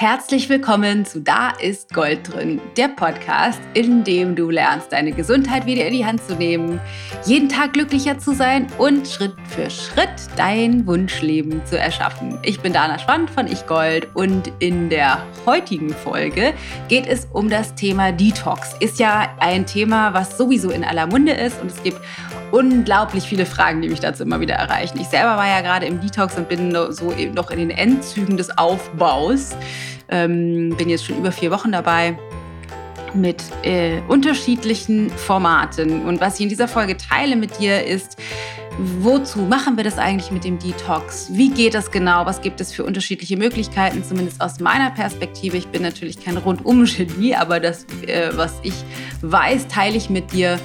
Herzlich willkommen zu Da ist Gold drin, der Podcast, in dem du lernst, deine Gesundheit wieder in die Hand zu nehmen, jeden Tag glücklicher zu sein und Schritt für Schritt dein Wunschleben zu erschaffen. Ich bin Dana Schwand von Ich Gold und in der heutigen Folge geht es um das Thema Detox. Ist ja ein Thema, was sowieso in aller Munde ist und es gibt unglaublich viele Fragen, die mich dazu immer wieder erreichen. Ich selber war ja gerade im Detox und bin so noch in den Endzügen des Aufbaus. Ähm, bin jetzt schon über vier Wochen dabei mit äh, unterschiedlichen Formaten. Und was ich in dieser Folge teile mit dir ist, wozu machen wir das eigentlich mit dem Detox? Wie geht das genau? Was gibt es für unterschiedliche Möglichkeiten? Zumindest aus meiner Perspektive. Ich bin natürlich kein Rundum-Genie, aber das, äh, was ich weiß, teile ich mit dir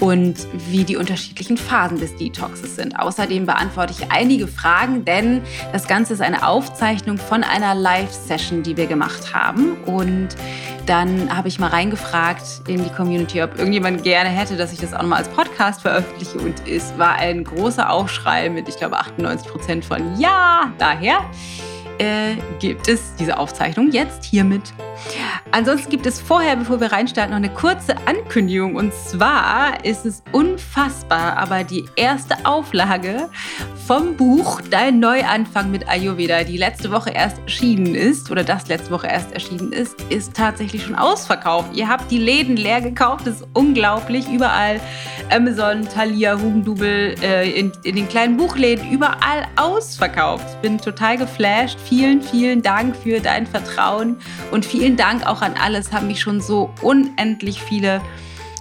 und wie die unterschiedlichen Phasen des Detoxes sind. Außerdem beantworte ich einige Fragen, denn das Ganze ist eine Aufzeichnung von einer Live-Session, die wir gemacht haben. Und dann habe ich mal reingefragt in die Community, ob irgendjemand gerne hätte, dass ich das auch nochmal als Podcast veröffentliche. Und es war ein großer Aufschrei mit, ich glaube, 98 Prozent von Ja, daher äh, gibt es diese Aufzeichnung jetzt hiermit. Ansonsten gibt es vorher, bevor wir reinstarten, noch eine kurze Ankündigung. Und zwar ist es unfassbar, aber die erste Auflage vom Buch Dein Neuanfang mit Ayurveda, die letzte Woche erst erschienen ist, oder das letzte Woche erst erschienen ist, ist tatsächlich schon ausverkauft. Ihr habt die Läden leer gekauft, das ist unglaublich. Überall Amazon, Thalia, Hugendubel, äh, in, in den kleinen Buchläden, überall ausverkauft. Ich bin total geflasht vielen, vielen Dank für dein Vertrauen und vielen Dank auch an alles. Haben mich schon so unendlich viele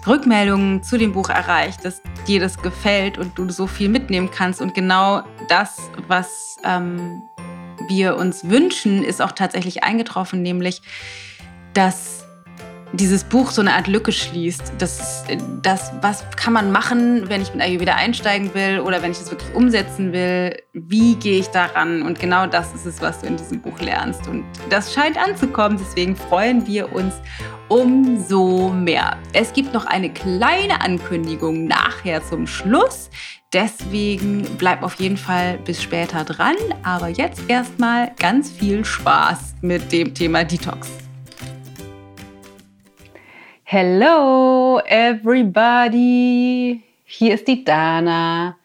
Rückmeldungen zu dem Buch erreicht, dass dir das gefällt und du so viel mitnehmen kannst. Und genau das, was ähm, wir uns wünschen, ist auch tatsächlich eingetroffen, nämlich dass dieses Buch so eine Art Lücke schließt. Das, das, was kann man machen, wenn ich mit Ayurveda einsteigen will oder wenn ich das wirklich umsetzen will? Wie gehe ich daran? Und genau das ist es, was du in diesem Buch lernst. Und das scheint anzukommen. Deswegen freuen wir uns umso mehr. Es gibt noch eine kleine Ankündigung nachher zum Schluss. Deswegen bleib auf jeden Fall bis später dran. Aber jetzt erstmal ganz viel Spaß mit dem Thema Detox. Hello everybody! Hier ist die Dana.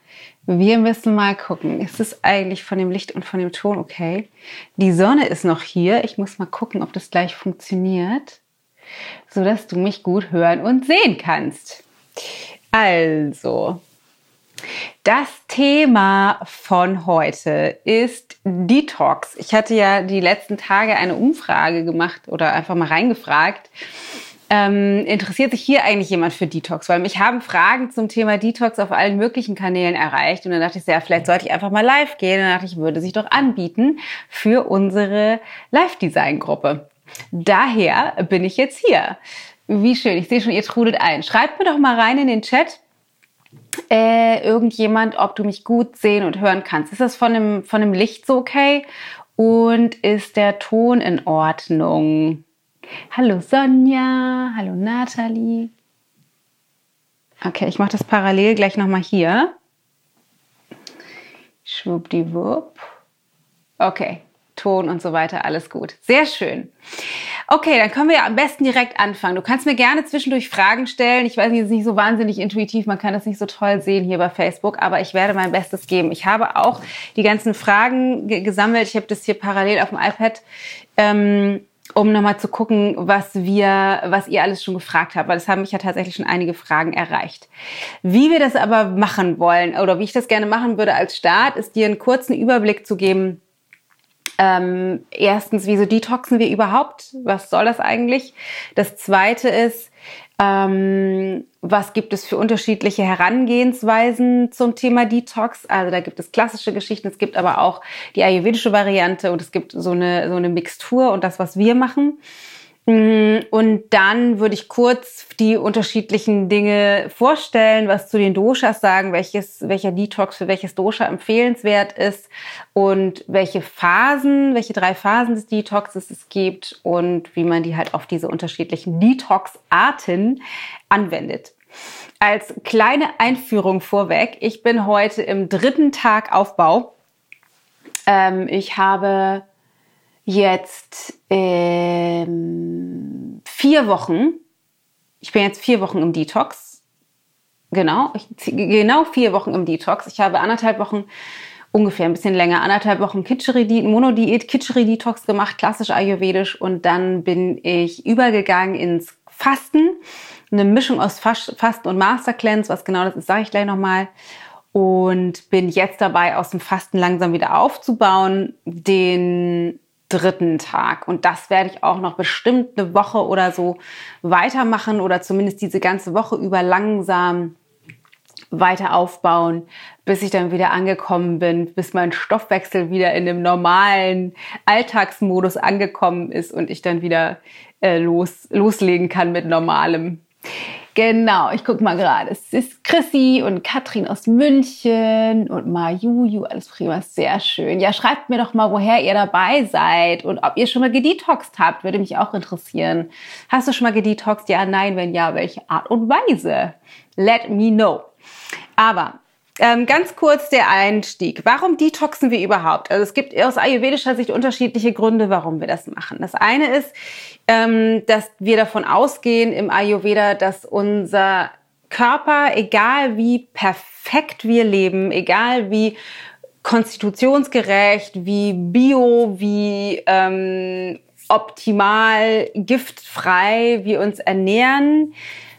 Wir müssen mal gucken, ist es eigentlich von dem Licht und von dem Ton okay? Die Sonne ist noch hier. Ich muss mal gucken, ob das gleich funktioniert, sodass du mich gut hören und sehen kannst. Also, das Thema von heute ist Detox. Ich hatte ja die letzten Tage eine Umfrage gemacht oder einfach mal reingefragt ähm, interessiert sich hier eigentlich jemand für Detox? Weil mich haben Fragen zum Thema Detox auf allen möglichen Kanälen erreicht. Und dann dachte ich, ja, vielleicht sollte ich einfach mal live gehen. Und dann dachte ich, würde sich doch anbieten für unsere Live-Design-Gruppe. Daher bin ich jetzt hier. Wie schön, ich sehe schon, ihr trudelt ein. Schreibt mir doch mal rein in den Chat, äh, irgendjemand, ob du mich gut sehen und hören kannst. Ist das von dem, von dem Licht so okay? Und ist der Ton in Ordnung? Hallo Sonja, hallo Nathalie. Okay, ich mache das parallel gleich nochmal hier. Schwuppdiwupp. Okay, Ton und so weiter, alles gut. Sehr schön. Okay, dann können wir ja am besten direkt anfangen. Du kannst mir gerne zwischendurch Fragen stellen. Ich weiß nicht, es ist nicht so wahnsinnig intuitiv, man kann das nicht so toll sehen hier bei Facebook, aber ich werde mein Bestes geben. Ich habe auch die ganzen Fragen gesammelt. Ich habe das hier parallel auf dem iPad ähm, um nochmal zu gucken, was wir, was ihr alles schon gefragt habt, weil es haben mich ja tatsächlich schon einige Fragen erreicht. Wie wir das aber machen wollen oder wie ich das gerne machen würde als Start, ist dir einen kurzen Überblick zu geben. Ähm, erstens, wieso detoxen wir überhaupt? Was soll das eigentlich? Das zweite ist, ähm, was gibt es für unterschiedliche Herangehensweisen zum Thema Detox? Also da gibt es klassische Geschichten, es gibt aber auch die ayurvedische Variante und es gibt so eine, so eine Mixtur und das, was wir machen. Mm, und dann würde ich kurz die unterschiedlichen Dinge vorstellen, was zu den Doshas sagen, welches, welcher Detox für welches Dosha empfehlenswert ist und welche Phasen, welche drei Phasen des Detoxes es gibt und wie man die halt auf diese unterschiedlichen Detox-Arten anwendet. Als kleine Einführung vorweg, ich bin heute im dritten Tag Aufbau. Ähm, ich habe jetzt ähm, vier Wochen. Ich bin jetzt vier Wochen im Detox. Genau, ich, genau vier Wochen im Detox. Ich habe anderthalb Wochen ungefähr ein bisschen länger, anderthalb Wochen Kitscheri, Monodiät, Kitscheri-Detox gemacht, klassisch ayurvedisch. Und dann bin ich übergegangen ins Fasten. Eine Mischung aus Fasten und Master Cleanse. Was genau das ist, sage ich gleich nochmal. Und bin jetzt dabei, aus dem Fasten langsam wieder aufzubauen. Den dritten Tag. Und das werde ich auch noch bestimmt eine Woche oder so weitermachen oder zumindest diese ganze Woche über langsam weiter aufbauen, bis ich dann wieder angekommen bin, bis mein Stoffwechsel wieder in dem normalen Alltagsmodus angekommen ist und ich dann wieder äh, los, loslegen kann mit normalem. Genau, ich gucke mal gerade. Es ist Chrissy und Katrin aus München und Majuju, alles prima, sehr schön. Ja, schreibt mir doch mal, woher ihr dabei seid und ob ihr schon mal gedetoxt habt, würde mich auch interessieren. Hast du schon mal gedetoxt? Ja, nein, wenn ja, welche Art und Weise? Let me know. Aber ähm, ganz kurz der Einstieg. Warum detoxen wir überhaupt? Also es gibt aus ayurvedischer Sicht unterschiedliche Gründe, warum wir das machen. Das eine ist, ähm, dass wir davon ausgehen im Ayurveda, dass unser Körper, egal wie perfekt wir leben, egal wie konstitutionsgerecht, wie bio, wie ähm, optimal, giftfrei wir uns ernähren,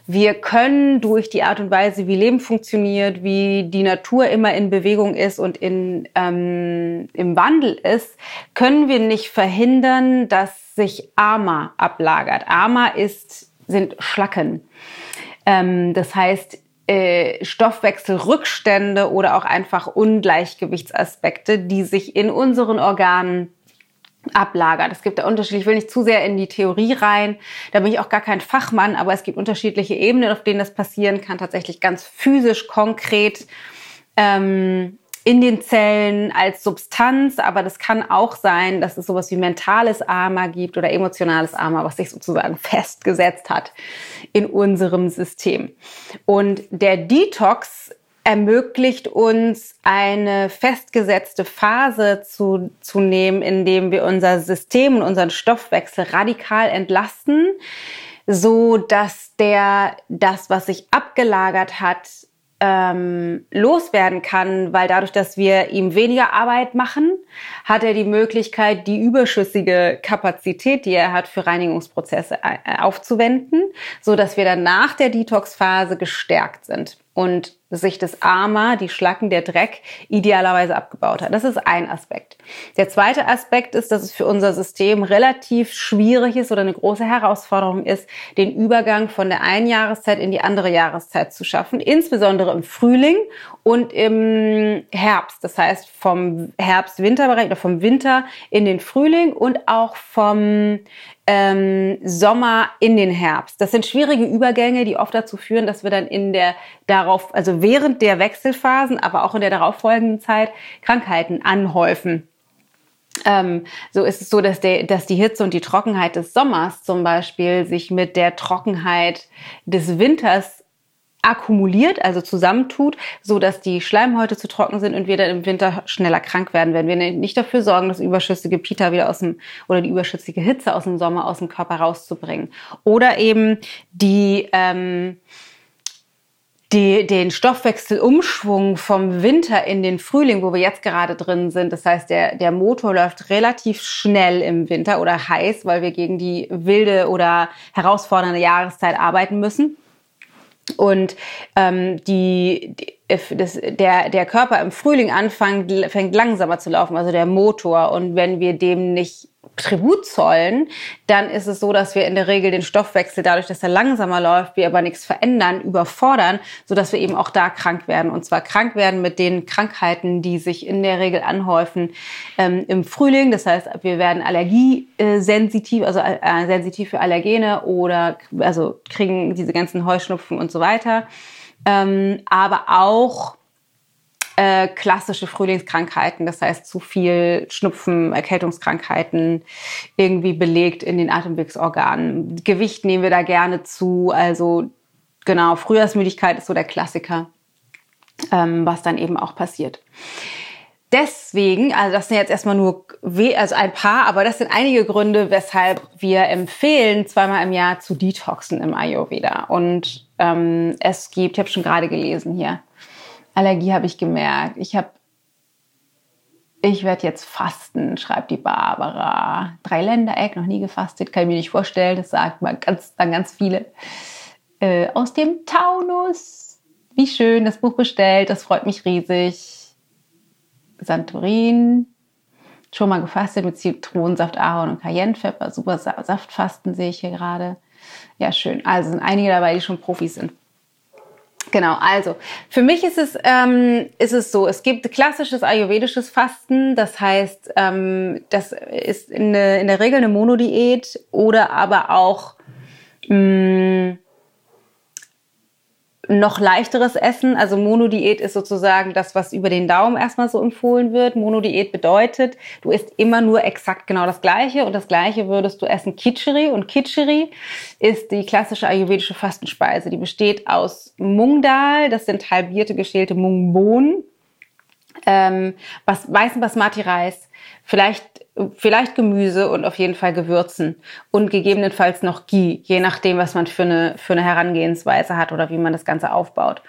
wir können durch die Art und Weise, wie Leben funktioniert, wie die Natur immer in Bewegung ist und in, ähm, im Wandel ist, können wir nicht verhindern, dass sich Ama ablagert. Ama ist, sind Schlacken. Ähm, das heißt, äh, Stoffwechselrückstände oder auch einfach Ungleichgewichtsaspekte, die sich in unseren Organen ablagert. Es gibt da unterschiedlich, ich will nicht zu sehr in die Theorie rein, da bin ich auch gar kein Fachmann, aber es gibt unterschiedliche Ebenen, auf denen das passieren kann, tatsächlich ganz physisch, konkret ähm, in den Zellen als Substanz, aber das kann auch sein, dass es sowas wie mentales Arma gibt oder emotionales Arma, was sich sozusagen festgesetzt hat in unserem System. Und der Detox ermöglicht uns eine festgesetzte Phase zu, zu nehmen, in dem wir unser System und unseren Stoffwechsel radikal entlasten, so dass der, das, was sich abgelagert hat, ähm, loswerden kann, weil dadurch, dass wir ihm weniger Arbeit machen, hat er die Möglichkeit, die überschüssige Kapazität, die er hat, für Reinigungsprozesse äh, aufzuwenden, so dass wir dann nach der Detox-Phase gestärkt sind und sich das Ama, die Schlacken, der Dreck idealerweise abgebaut hat. Das ist ein Aspekt. Der zweite Aspekt ist, dass es für unser System relativ schwierig ist oder eine große Herausforderung ist, den Übergang von der einen Jahreszeit in die andere Jahreszeit zu schaffen, insbesondere im Frühling und im Herbst. Das heißt vom Herbst-Winter-Bereich oder vom Winter in den Frühling und auch vom ähm, Sommer in den Herbst. Das sind schwierige Übergänge, die oft dazu führen, dass wir dann in der darauf, also während der Wechselphasen, aber auch in der darauffolgenden Zeit Krankheiten anhäufen. Ähm, so ist es so, dass, der, dass die Hitze und die Trockenheit des Sommers zum Beispiel sich mit der Trockenheit des Winters akkumuliert, also zusammentut, so dass die Schleimhäute zu trocken sind und wir dann im Winter schneller krank werden, wenn wir nicht dafür sorgen, das überschüssige Pita wieder aus dem oder die überschüssige Hitze aus dem Sommer aus dem Körper rauszubringen. Oder eben die ähm, die, den Stoffwechselumschwung vom Winter in den Frühling, wo wir jetzt gerade drin sind. Das heißt, der, der Motor läuft relativ schnell im Winter oder heiß, weil wir gegen die wilde oder herausfordernde Jahreszeit arbeiten müssen. Und ähm, die, die das, der, der Körper im Frühling anfängt, fängt langsamer zu laufen, also der Motor. Und wenn wir dem nicht Tribut zollen, dann ist es so, dass wir in der Regel den Stoffwechsel dadurch, dass er langsamer läuft, wir aber nichts verändern, überfordern, so dass wir eben auch da krank werden. Und zwar krank werden mit den Krankheiten, die sich in der Regel anhäufen ähm, im Frühling. Das heißt, wir werden allergiesensitiv, also äh, sensitiv für Allergene oder also kriegen diese ganzen Heuschnupfen und so weiter. Ähm, aber auch äh, klassische Frühlingskrankheiten, das heißt zu viel Schnupfen, Erkältungskrankheiten irgendwie belegt in den Atemwegsorganen. Gewicht nehmen wir da gerne zu, also genau, Frühjahrsmüdigkeit ist so der Klassiker, ähm, was dann eben auch passiert. deswegen, also das sind jetzt erstmal nur also ein paar, aber das sind einige Gründe, weshalb wir empfehlen, zweimal im Jahr zu detoxen im Ayurveda. Und ähm, es gibt, ich habe schon gerade gelesen hier, Allergie habe ich gemerkt. Ich habe, ich werde jetzt fasten, schreibt die Barbara. Dreiländereck, noch nie gefastet, kann ich mir nicht vorstellen. Das sagt mal ganz, dann ganz viele. Äh, aus dem Taunus. Wie schön, das Buch bestellt, das freut mich riesig Santorin, schon mal gefastet mit Zitronensaft, Ahorn und Cayennepfeffer. Super Saftfasten sehe ich hier gerade. Ja, schön. Also sind einige dabei, die schon Profis sind. Genau, also für mich ist es, ähm, ist es so, es gibt klassisches ayurvedisches Fasten, das heißt, ähm, das ist in, der, in der Regel eine Monodiät oder aber auch mh, mm, noch leichteres Essen. Also Monodiät ist sozusagen das, was über den Daumen erstmal so empfohlen wird. Monodiät bedeutet, du isst immer nur exakt genau das Gleiche und das Gleiche würdest du essen Kitcheri und Kitcheri ist die klassische ayurvedische Fastenspeise. Die besteht aus Mungdal, das sind halbierte geschälte Mungbohnen, ähm, weißen Basmati-Reis, vielleicht vielleicht Gemüse und auf jeden Fall Gewürzen und gegebenenfalls noch Ghee, je nachdem, was man für eine, für eine Herangehensweise hat oder wie man das Ganze aufbaut.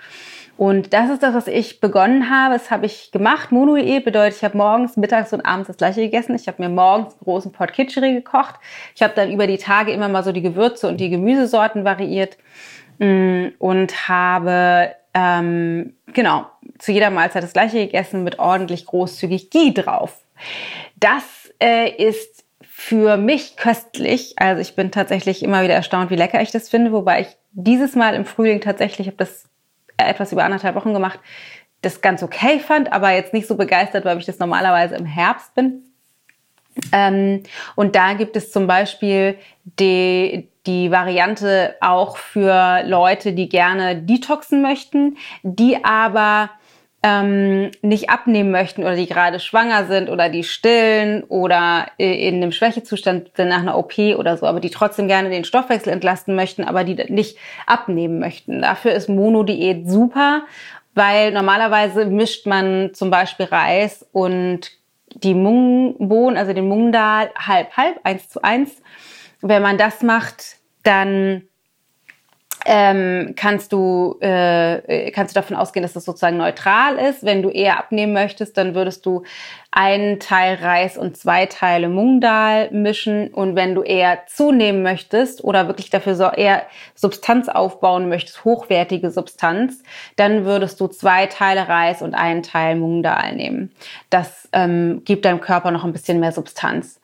Und das ist das, was ich begonnen habe. Das habe ich gemacht. Mono-Diät bedeutet, ich habe morgens, mittags und abends das gleiche gegessen. Ich habe mir morgens einen großen Pot Kitscheri gekocht. Ich habe dann über die Tage immer mal so die Gewürze und die Gemüsesorten variiert mm, und habe ähm, genau zu jeder Mahlzeit das gleiche gegessen mit ordentlich großzügig Ghee drauf. Das äh, ist für mich köstlich. Also ich bin tatsächlich immer wieder erstaunt, wie lecker ich das finde. Wobei ich dieses Mal im Frühling tatsächlich, habe das etwas über anderthalb Wochen gemacht, das ganz okay fand, aber jetzt nicht so begeistert, weil ich das normalerweise im Herbst bin. Ähm, und da gibt es zum Beispiel die, die Variante auch für Leute, die gerne detoxen möchten, die aber ähm, nicht abnehmen möchten oder die gerade schwanger sind oder die stillen oder in einem Schwächezustand sind nach einer OP oder so, aber die trotzdem gerne den Stoffwechsel entlasten möchten, aber die nicht abnehmen möchten. Dafür ist Monodiät super, weil normalerweise mischt man zum Beispiel Reis und die Mungbohnen, also den Mungdal halb halb, eins zu eins. Wenn man das macht, dann ähm, kannst du äh, kannst du davon ausgehen, dass das sozusagen neutral ist. Wenn du eher abnehmen möchtest, dann würdest du einen Teil Reis und zwei Teile Mungdal mischen. Und wenn du eher zunehmen möchtest oder wirklich dafür so eher Substanz aufbauen möchtest, hochwertige Substanz, dann würdest du zwei Teile Reis und einen Teil Mungdal nehmen. Das ähm, gibt deinem Körper noch ein bisschen mehr Substanz.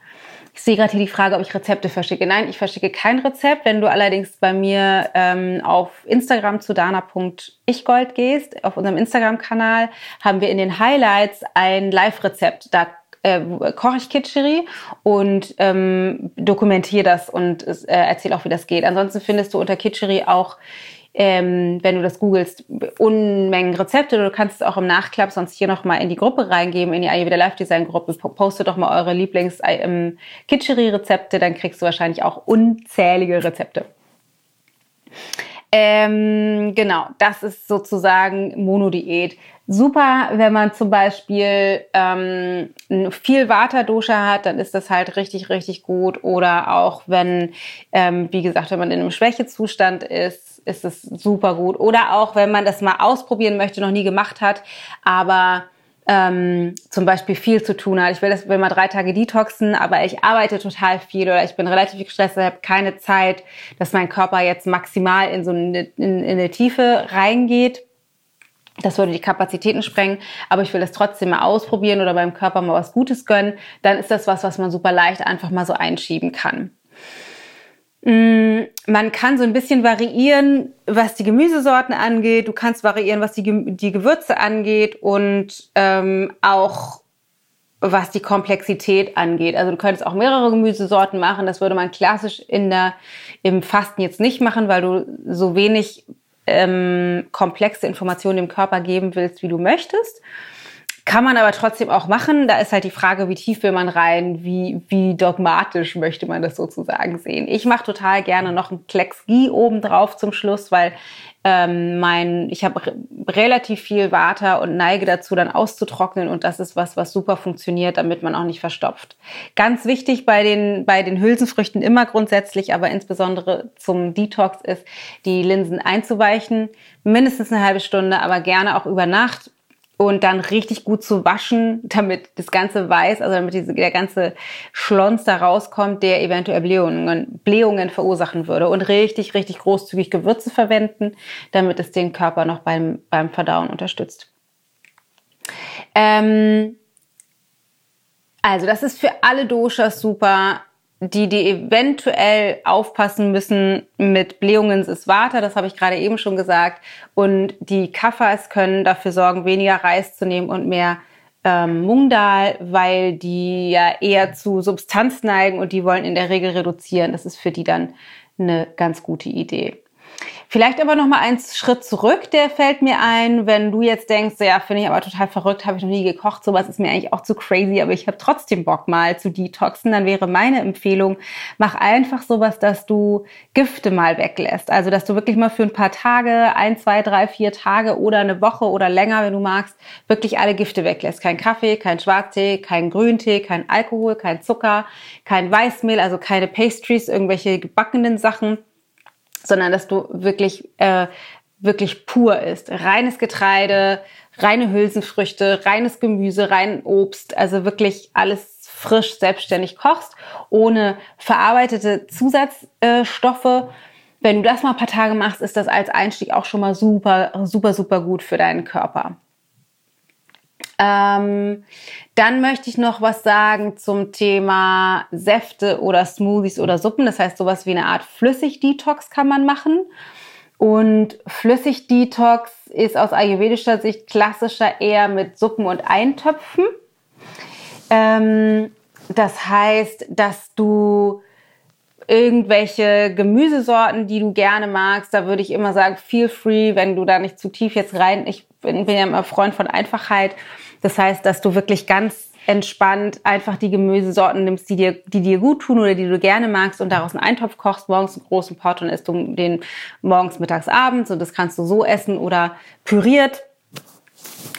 Ich sehe gerade hier die Frage, ob ich Rezepte verschicke. Nein, ich verschicke kein Rezept. Wenn du allerdings bei mir ähm, auf Instagram zu dana.ichgold gehst, auf unserem Instagram-Kanal, haben wir in den Highlights ein Live-Rezept. Da äh, koche ich Kitscheri und ähm, dokumentiere das und äh, erzähle auch, wie das geht. Ansonsten findest du unter Kitscheri auch ähm, wenn du das googelst, Unmengen Rezepte. Du kannst es auch im Nachklapp sonst hier nochmal in die Gruppe reingeben, in die Ayurveda Live Design Gruppe. Poste doch mal eure Lieblings ähm, dann kriegst du wahrscheinlich auch unzählige Rezepte. Ähm, genau, das ist sozusagen Monodiät. Super, wenn man zum Beispiel ähm, viel Vata-Dosha hat, dann ist das halt richtig, richtig gut. Oder auch wenn, ähm, wie gesagt, wenn man in einem Schwächezustand ist, ist es super gut. Oder auch, wenn man das mal ausprobieren möchte, noch nie gemacht hat, aber ähm, zum Beispiel viel zu tun hat. Ich will das will mal drei Tage detoxen, aber ich arbeite total viel oder ich bin relativ gestresst, ich habe keine Zeit, dass mein Körper jetzt maximal in so eine, in, in eine Tiefe reingeht. Das würde die Kapazitäten sprengen, aber ich will das trotzdem mal ausprobieren oder meinem Körper mal was Gutes gönnen. Dann ist das was, was man super leicht einfach mal so einschieben kann. Mm, man kann so ein bisschen variieren, was die Gemüsesorten angeht. Du kannst variieren, was die, die Gewürze angeht und ähm, auch was die Komplexität angeht. Also du könntest auch mehrere Gemüsesorten machen. Das würde man klassisch in der, im Fasten jetzt nicht machen, weil du so wenig ähm, komplexe Informationen dem Körper geben willst, wie du möchtest Kann man aber trotzdem auch machen. Da ist halt die Frage, wie tief will man rein, wie, wie dogmatisch möchte man das sozusagen sehen. Ich mache total gerne noch einen Klecks Ghee oben drauf zum Schluss, weil ähm, mein, ich habe relativ viel Water und neige dazu, dann auszutrocknen und das ist was, was super funktioniert, damit man auch nicht verstopft. Ganz wichtig bei den, bei den Hülsenfrüchten immer grundsätzlich, aber insbesondere zum Detox ist, die Linsen einzuweichen, mindestens eine halbe Stunde, aber gerne auch über Nacht und dann richtig gut zu waschen, damit das ganze Weiß, also damit diese, der ganze Schlons da rauskommt, der eventuell Blähungen, Blähungen verursachen würde. Und richtig, richtig großzügig Gewürze verwenden, damit es den Körper noch beim, beim Verdauen unterstützt. Ähm, also das ist für alle Doshas super die, die eventuell aufpassen müssen mit Blähungen ist Vata, das habe ich gerade eben schon gesagt. Und die Kaffers können dafür sorgen, weniger Reis zu nehmen und mehr ähm, Mungdal, weil die ja eher zu Substanz neigen und die wollen in der Regel reduzieren. Das ist für die dann eine ganz gute Idee. Vielleicht aber noch mal einen Schritt zurück, der fällt mir ein, wenn du jetzt denkst, ja, finde ich aber total verrückt, habe ich noch nie gekocht, sowas ist mir eigentlich auch zu crazy, aber ich habe trotzdem Bock mal zu detoxen, dann wäre meine Empfehlung, mach einfach sowas, dass du Gifte mal weglässt. Also, dass du wirklich mal für ein paar Tage, ein, zwei, drei, vier Tage oder eine Woche oder länger, wenn du magst, wirklich alle Gifte weglässt. Kein Kaffee, kein Schwarztee, kein Grüntee, kein Alkohol, kein Zucker, kein Weißmehl, also keine Pastries, irgendwelche gebackenen Sachen sondern dass du wirklich, äh, wirklich pur isst. Reines Getreide, reine Hülsenfrüchte, reines Gemüse, rein Obst, also wirklich alles frisch, selbstständig kochst, ohne verarbeitete Zusatzstoffe. Wenn du das mal ein paar Tage machst, ist das als Einstieg auch schon mal super, super, super gut für deinen Körper. Ähm, dann möchte ich noch was sagen zum Thema Säfte oder Smoothies oder Suppen. Das heißt, sowas wie eine Art Flüssig-Detox kann man machen. Und Flüssig-Detox ist aus ayurvedischer Sicht klassischer eher mit Suppen und Eintöpfen. Ähm, das heißt, dass du irgendwelche Gemüsesorten, die du gerne magst, da würde ich immer sagen, feel free, wenn du da nicht zu tief jetzt rein. Ich bin, bin ja immer Freund von Einfachheit das heißt, dass du wirklich ganz entspannt einfach die Gemüsesorten nimmst, die dir, die dir gut tun oder die du gerne magst und daraus einen Eintopf kochst, morgens einen großen Pot und isst du den morgens, mittags, abends und das kannst du so essen oder püriert.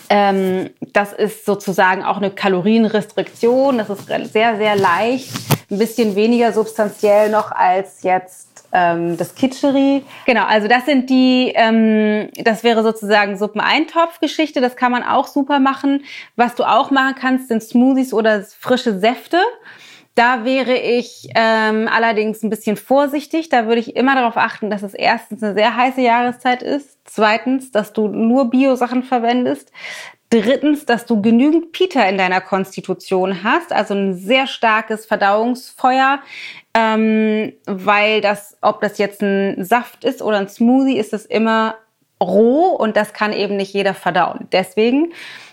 Ähm, das ist sozusagen auch eine Kalorienrestriktion. Das ist sehr, sehr leicht, ein bisschen weniger substanziell noch als jetzt ähm, das Kitscheri. Genau, also das sind die, ähm, das wäre sozusagen Suppeneintopfgeschichte. Das kann man auch super machen. Was du auch machen kannst, sind Smoothies oder frische Säfte. Da wäre ich ähm, allerdings ein bisschen vorsichtig. Da würde ich immer darauf achten, dass es erstens eine sehr heiße Jahreszeit ist. Zweitens, dass du nur Bio-Sachen verwendest. Drittens, dass du genügend Pita in deiner Konstitution hast, also ein sehr starkes Verdauungsfeuer, ähm, weil das, ob das jetzt ein Saft ist oder ein Smoothie, ist es immer roh und das kann eben nicht jeder verdauen. Deswegen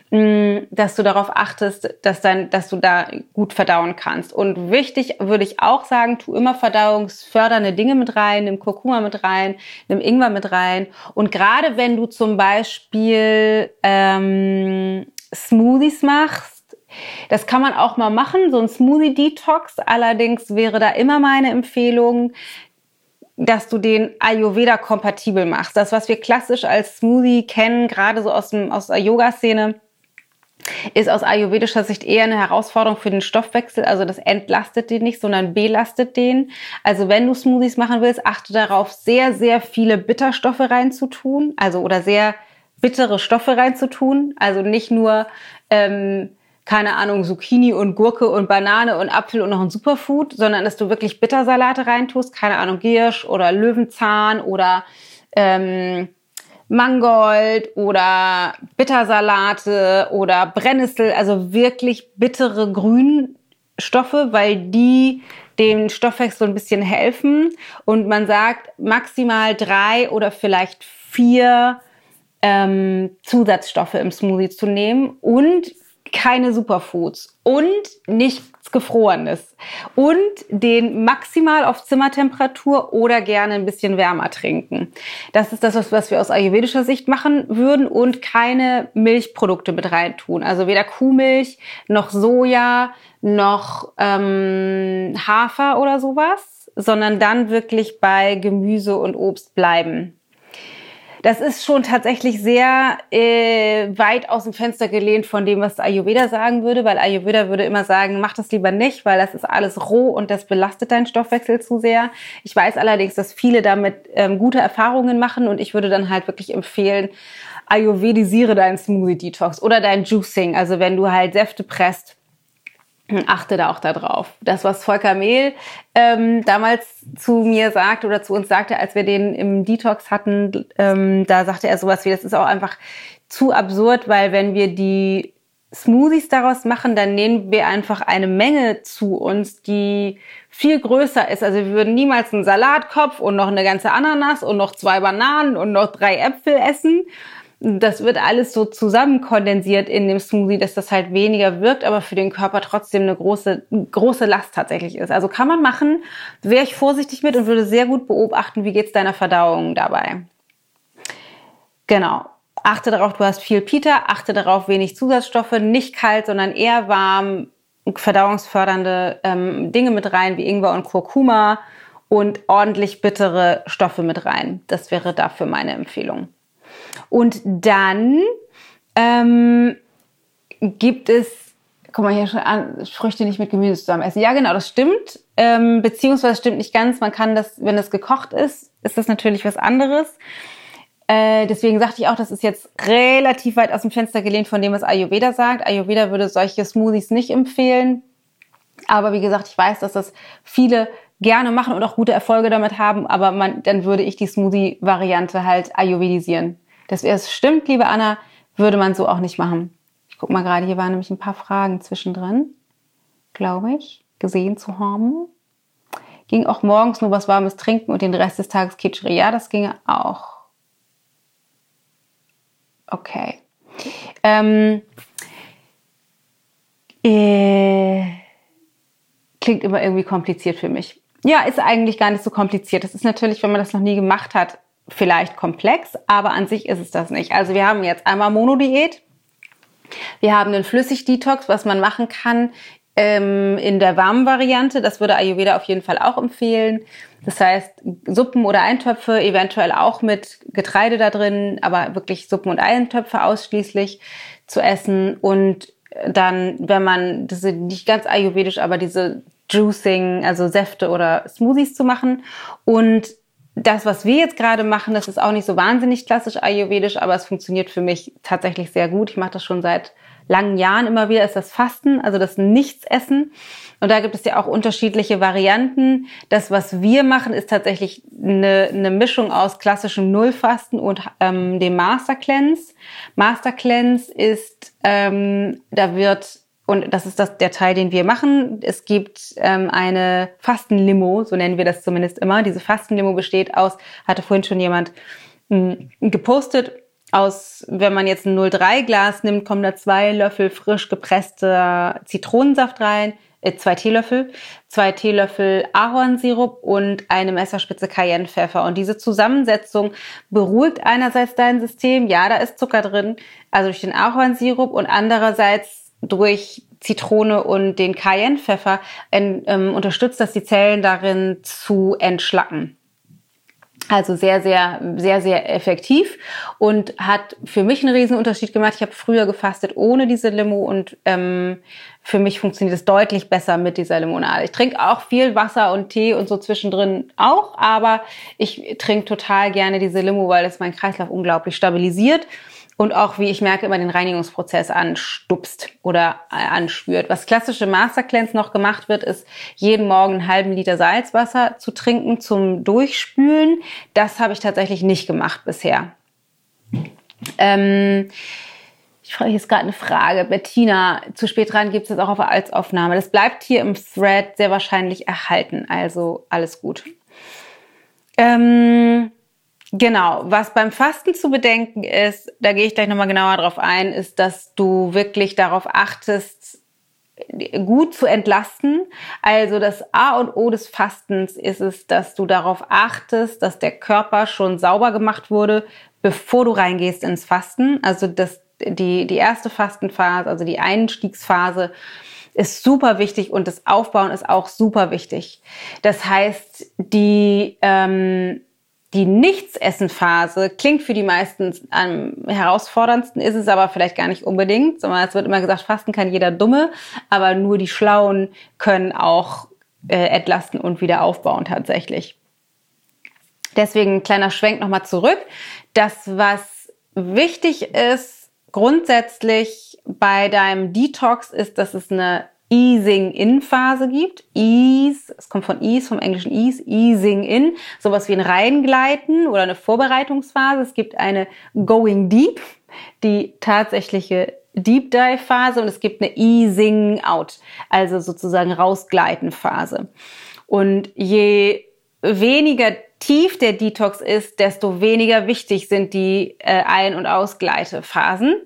dass du darauf achtest, dass, dann, dass du da gut verdauen kannst. Und wichtig würde ich auch sagen, tu immer verdauungsfördernde Dinge mit rein, nimm Kurkuma mit rein, nimm Ingwer mit rein. Und gerade wenn du zum Beispiel ähm, Smoothies machst, das kann man auch mal machen, so ein Smoothie-Detox. Allerdings wäre da immer meine Empfehlung, dass du den Ayurveda-kompatibel machst. Das, was wir klassisch als Smoothie kennen, gerade so aus, dem, aus der Yoga-Szene, ist aus ayurvedischer Sicht eher eine Herausforderung für den Stoffwechsel. Also das entlastet den nicht, sondern belastet den. Also wenn du Smoothies machen willst, achte darauf, sehr, sehr viele Bitterstoffe reinzutun. Also oder sehr bittere Stoffe reinzutun. Also nicht nur, ähm, keine Ahnung, Zucchini und Gurke und Banane und Apfel und noch ein Superfood, sondern dass du wirklich Bittersalate reintust. Keine Ahnung, Giersch oder Löwenzahn oder ähm, Mangold oder Bittersalate oder Brennnessel, also wirklich bittere Grünstoffe, weil die dem Stoffwechsel ein bisschen helfen. Und man sagt maximal drei oder vielleicht vier ähm, Zusatzstoffe im Smoothie zu nehmen und keine Superfoods und nicht gefrorenes und den maximal auf Zimmertemperatur oder gerne ein bisschen wärmer trinken. Das ist das, was wir aus ayurvedischer Sicht machen würden und keine Milchprodukte mit reintun. Also weder Kuhmilch noch Soja noch ähm, Hafer oder sowas, sondern dann wirklich bei Gemüse und Obst bleiben. Das ist schon tatsächlich sehr äh, weit aus dem Fenster gelehnt von dem, was Ayurveda sagen würde, weil Ayurveda würde immer sagen, mach das lieber nicht, weil das ist alles roh und das belastet deinen Stoffwechsel zu sehr. Ich weiß allerdings, dass viele damit ähm, gute Erfahrungen machen und ich würde dann halt wirklich empfehlen, ayurvedisiere deinen Smoothie Detox oder dein Juicing. Also wenn du halt Säfte presst, achte da auch darauf. Das, was Volker Mehl ähm, damals zu mir sagte oder zu uns sagte, als wir den im Detox hatten, ähm, da sagte er sowas wie, das ist auch einfach zu absurd, weil wenn wir die Smoothies daraus machen, dann nehmen wir einfach eine Menge zu uns, die viel größer ist. Also wir würden niemals einen Salatkopf und noch eine ganze Ananas und noch zwei Bananen und noch drei Äpfel essen, das wird alles so zusammen kondensiert in dem Smoothie, dass das halt weniger wirkt, aber für den Körper trotzdem eine große, große Last tatsächlich ist. Also kann man machen, wäre ich vorsichtig mit und würde sehr gut beobachten, wie geht's deiner Verdauung dabei. Genau. Achte darauf, du hast viel Pita, achte darauf, wenig Zusatzstoffe, nicht kalt, sondern eher warm, verdauungsfördernde ähm, Dinge mit rein, wie Ingwer und Kurkuma und ordentlich bittere Stoffe mit rein. Das wäre dafür meine Empfehlung. Und dann ähm, gibt es, guck mal hier schon an, Früchte nicht mit Gemüse zusammen essen. Ja, genau, das stimmt. Ähm, beziehungsweise stimmt nicht ganz. Man kann das, wenn das gekocht ist, ist das natürlich was anderes. Äh, deswegen sagte ich auch, das ist jetzt relativ weit aus dem Fenster gelehnt von dem, was Ayurveda sagt. Ayurveda würde solche Smoothies nicht empfehlen. Aber wie gesagt, ich weiß, dass das viele gerne machen und auch gute Erfolge damit haben. Aber man, dann würde ich die Smoothie-Variante halt ayurvedisieren. Das es stimmt, liebe Anna, würde man so auch nicht machen. Ich guck mal gerade, hier waren nämlich ein paar Fragen zwischendrin, glaube ich, gesehen zu haben. Ging auch morgens nur was Warmes trinken und den Rest des Tages Kitscheri. Ja, das ginge auch. Okay. Ähm, äh, klingt immer irgendwie kompliziert für mich. Ja, ist eigentlich gar nicht so kompliziert. Das ist natürlich, wenn man das noch nie gemacht hat, vielleicht komplex, aber an sich ist es das nicht. Also wir haben jetzt einmal Monodiät. Wir haben den Flüssigdetox, was man machen kann ähm, in der warmen Variante. Das würde Ayurveda auf jeden Fall auch empfehlen. Das heißt, Suppen oder Eintöpfe, eventuell auch mit Getreide da drin, aber wirklich Suppen und Eintöpfe ausschließlich zu essen. Und dann, wenn man, das sind nicht ganz ayurvedisch, aber diese Juicing, also Säfte oder Smoothies zu machen. Und das, was wir jetzt gerade machen, das ist auch nicht so wahnsinnig klassisch ayurvedisch, aber es funktioniert für mich tatsächlich sehr gut. Ich mache das schon seit langen Jahren immer wieder, ist das Fasten, also das Nichtsessen. Und da gibt es ja auch unterschiedliche Varianten. Das, was wir machen, ist tatsächlich eine, eine Mischung aus klassischem Nullfasten und ähm, dem Master Cleanse. Master Cleanse ist, ähm, da wird und das ist das, der Teil, den wir machen. Es gibt ähm, eine Fastenlimo, so nennen wir das zumindest immer. Diese Fastenlimo besteht aus, hatte vorhin schon jemand mh, hm, gepostet, aus, wenn man jetzt ein 03-Glas nimmt, kommen da zwei Löffel frisch gepresster Zitronensaft rein, äh, zwei Teelöffel, zwei Teelöffel Ahornsirup und eine Messerspitze Cayennepfeffer. Und diese Zusammensetzung beruhigt einerseits dein System, ja, da ist Zucker drin, also durch den Ahornsirup und andererseits durch Zitrone und den Cayennepfeffer ähm, unterstützt das die Zellen darin zu entschlacken. Also sehr, sehr, sehr, sehr effektiv und hat für mich einen riesen Unterschied gemacht. Ich habe früher gefastet ohne diese Limo und ähm, für mich funktioniert es deutlich besser mit dieser Limonade. Ich trinke auch viel Wasser und Tee und so zwischendrin auch, aber ich trinke total gerne diese Limo, weil es meinen Kreislauf unglaublich stabilisiert und auch, wie ich merke, immer den Reinigungsprozess anstupst oder äh, anspürt. Was klassische Mastercleanse noch gemacht wird, ist jeden Morgen einen halben Liter Salzwasser zu trinken zum Durchspülen. Das habe ich tatsächlich nicht gemacht bisher. Ähm, ich frage jetzt gerade eine Frage. Bettina, zu spät dran gibt es jetzt auch als Aufnahme. Das bleibt hier im Thread sehr wahrscheinlich erhalten. Also alles gut. Ähm, Genau, was beim Fasten zu bedenken ist, da gehe ich gleich nochmal genauer drauf ein, ist, dass du wirklich darauf achtest, gut zu entlasten. Also das A und O des Fastens ist es, dass du darauf achtest, dass der Körper schon sauber gemacht wurde, bevor du reingehst ins Fasten. Also das, die, die erste Fastenphase, also die Einstiegsphase, ist super wichtig und das Aufbauen ist auch super wichtig. Das heißt, die ähm, die Nichtsessenphase klingt für die meisten am herausforderndsten, ist es aber vielleicht gar nicht unbedingt, sondern es wird immer gesagt, Fasten kann jeder Dumme, aber nur die Schlauen können auch äh, entlasten und wieder aufbauen tatsächlich. Deswegen ein kleiner Schwenk nochmal zurück. Das, was wichtig ist, grundsätzlich bei deinem Detox ist, dass es eine Easing-In-Phase gibt. Ease, es kommt von Ease, vom englischen Ease, Easing-In, sowas wie ein Reingleiten oder eine Vorbereitungsphase. Es gibt eine Going Deep, die tatsächliche Deep Dive Phase und es gibt eine Easing Out, also sozusagen rausgleiten Phase. Und je weniger tief der Detox ist, desto weniger wichtig sind die äh, Ein- und Ausgleitephasen.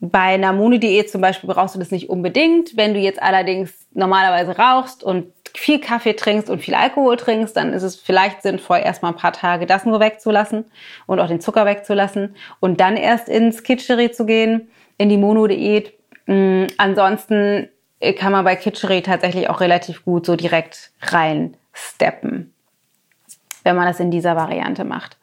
Bei einer Monodiät zum Beispiel brauchst du das nicht unbedingt. Wenn du jetzt allerdings normalerweise rauchst und viel Kaffee trinkst und viel Alkohol trinkst, dann ist es vielleicht sinnvoll, erstmal ein paar Tage das nur wegzulassen und auch den Zucker wegzulassen und dann erst ins Kitscheri zu gehen, in die Monodiät. Mm, ansonsten kann man bei Kitscheri tatsächlich auch relativ gut so direkt rein steppen, wenn man das in dieser Variante macht.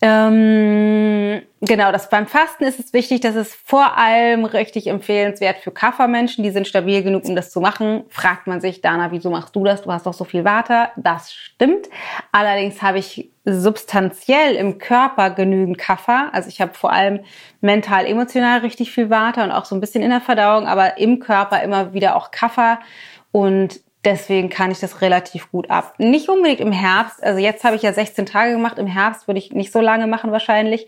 Ähm, genau, das beim Fasten ist es wichtig, dass es vor allem richtig empfehlenswert für Kaffermenschen, die sind stabil genug, um das zu machen. Fragt man sich, Dana, wieso machst du das? Du hast doch so viel Water. Das stimmt. Allerdings habe ich substanziell im Körper genügend Kaffer. Also ich habe vor allem mental, emotional richtig viel Water und auch so ein bisschen in der Verdauung, aber im Körper immer wieder auch Kaffer. Und Deswegen kann ich das relativ gut ab. Nicht unbedingt im Herbst. Also jetzt habe ich ja 16 Tage gemacht. Im Herbst würde ich nicht so lange machen wahrscheinlich.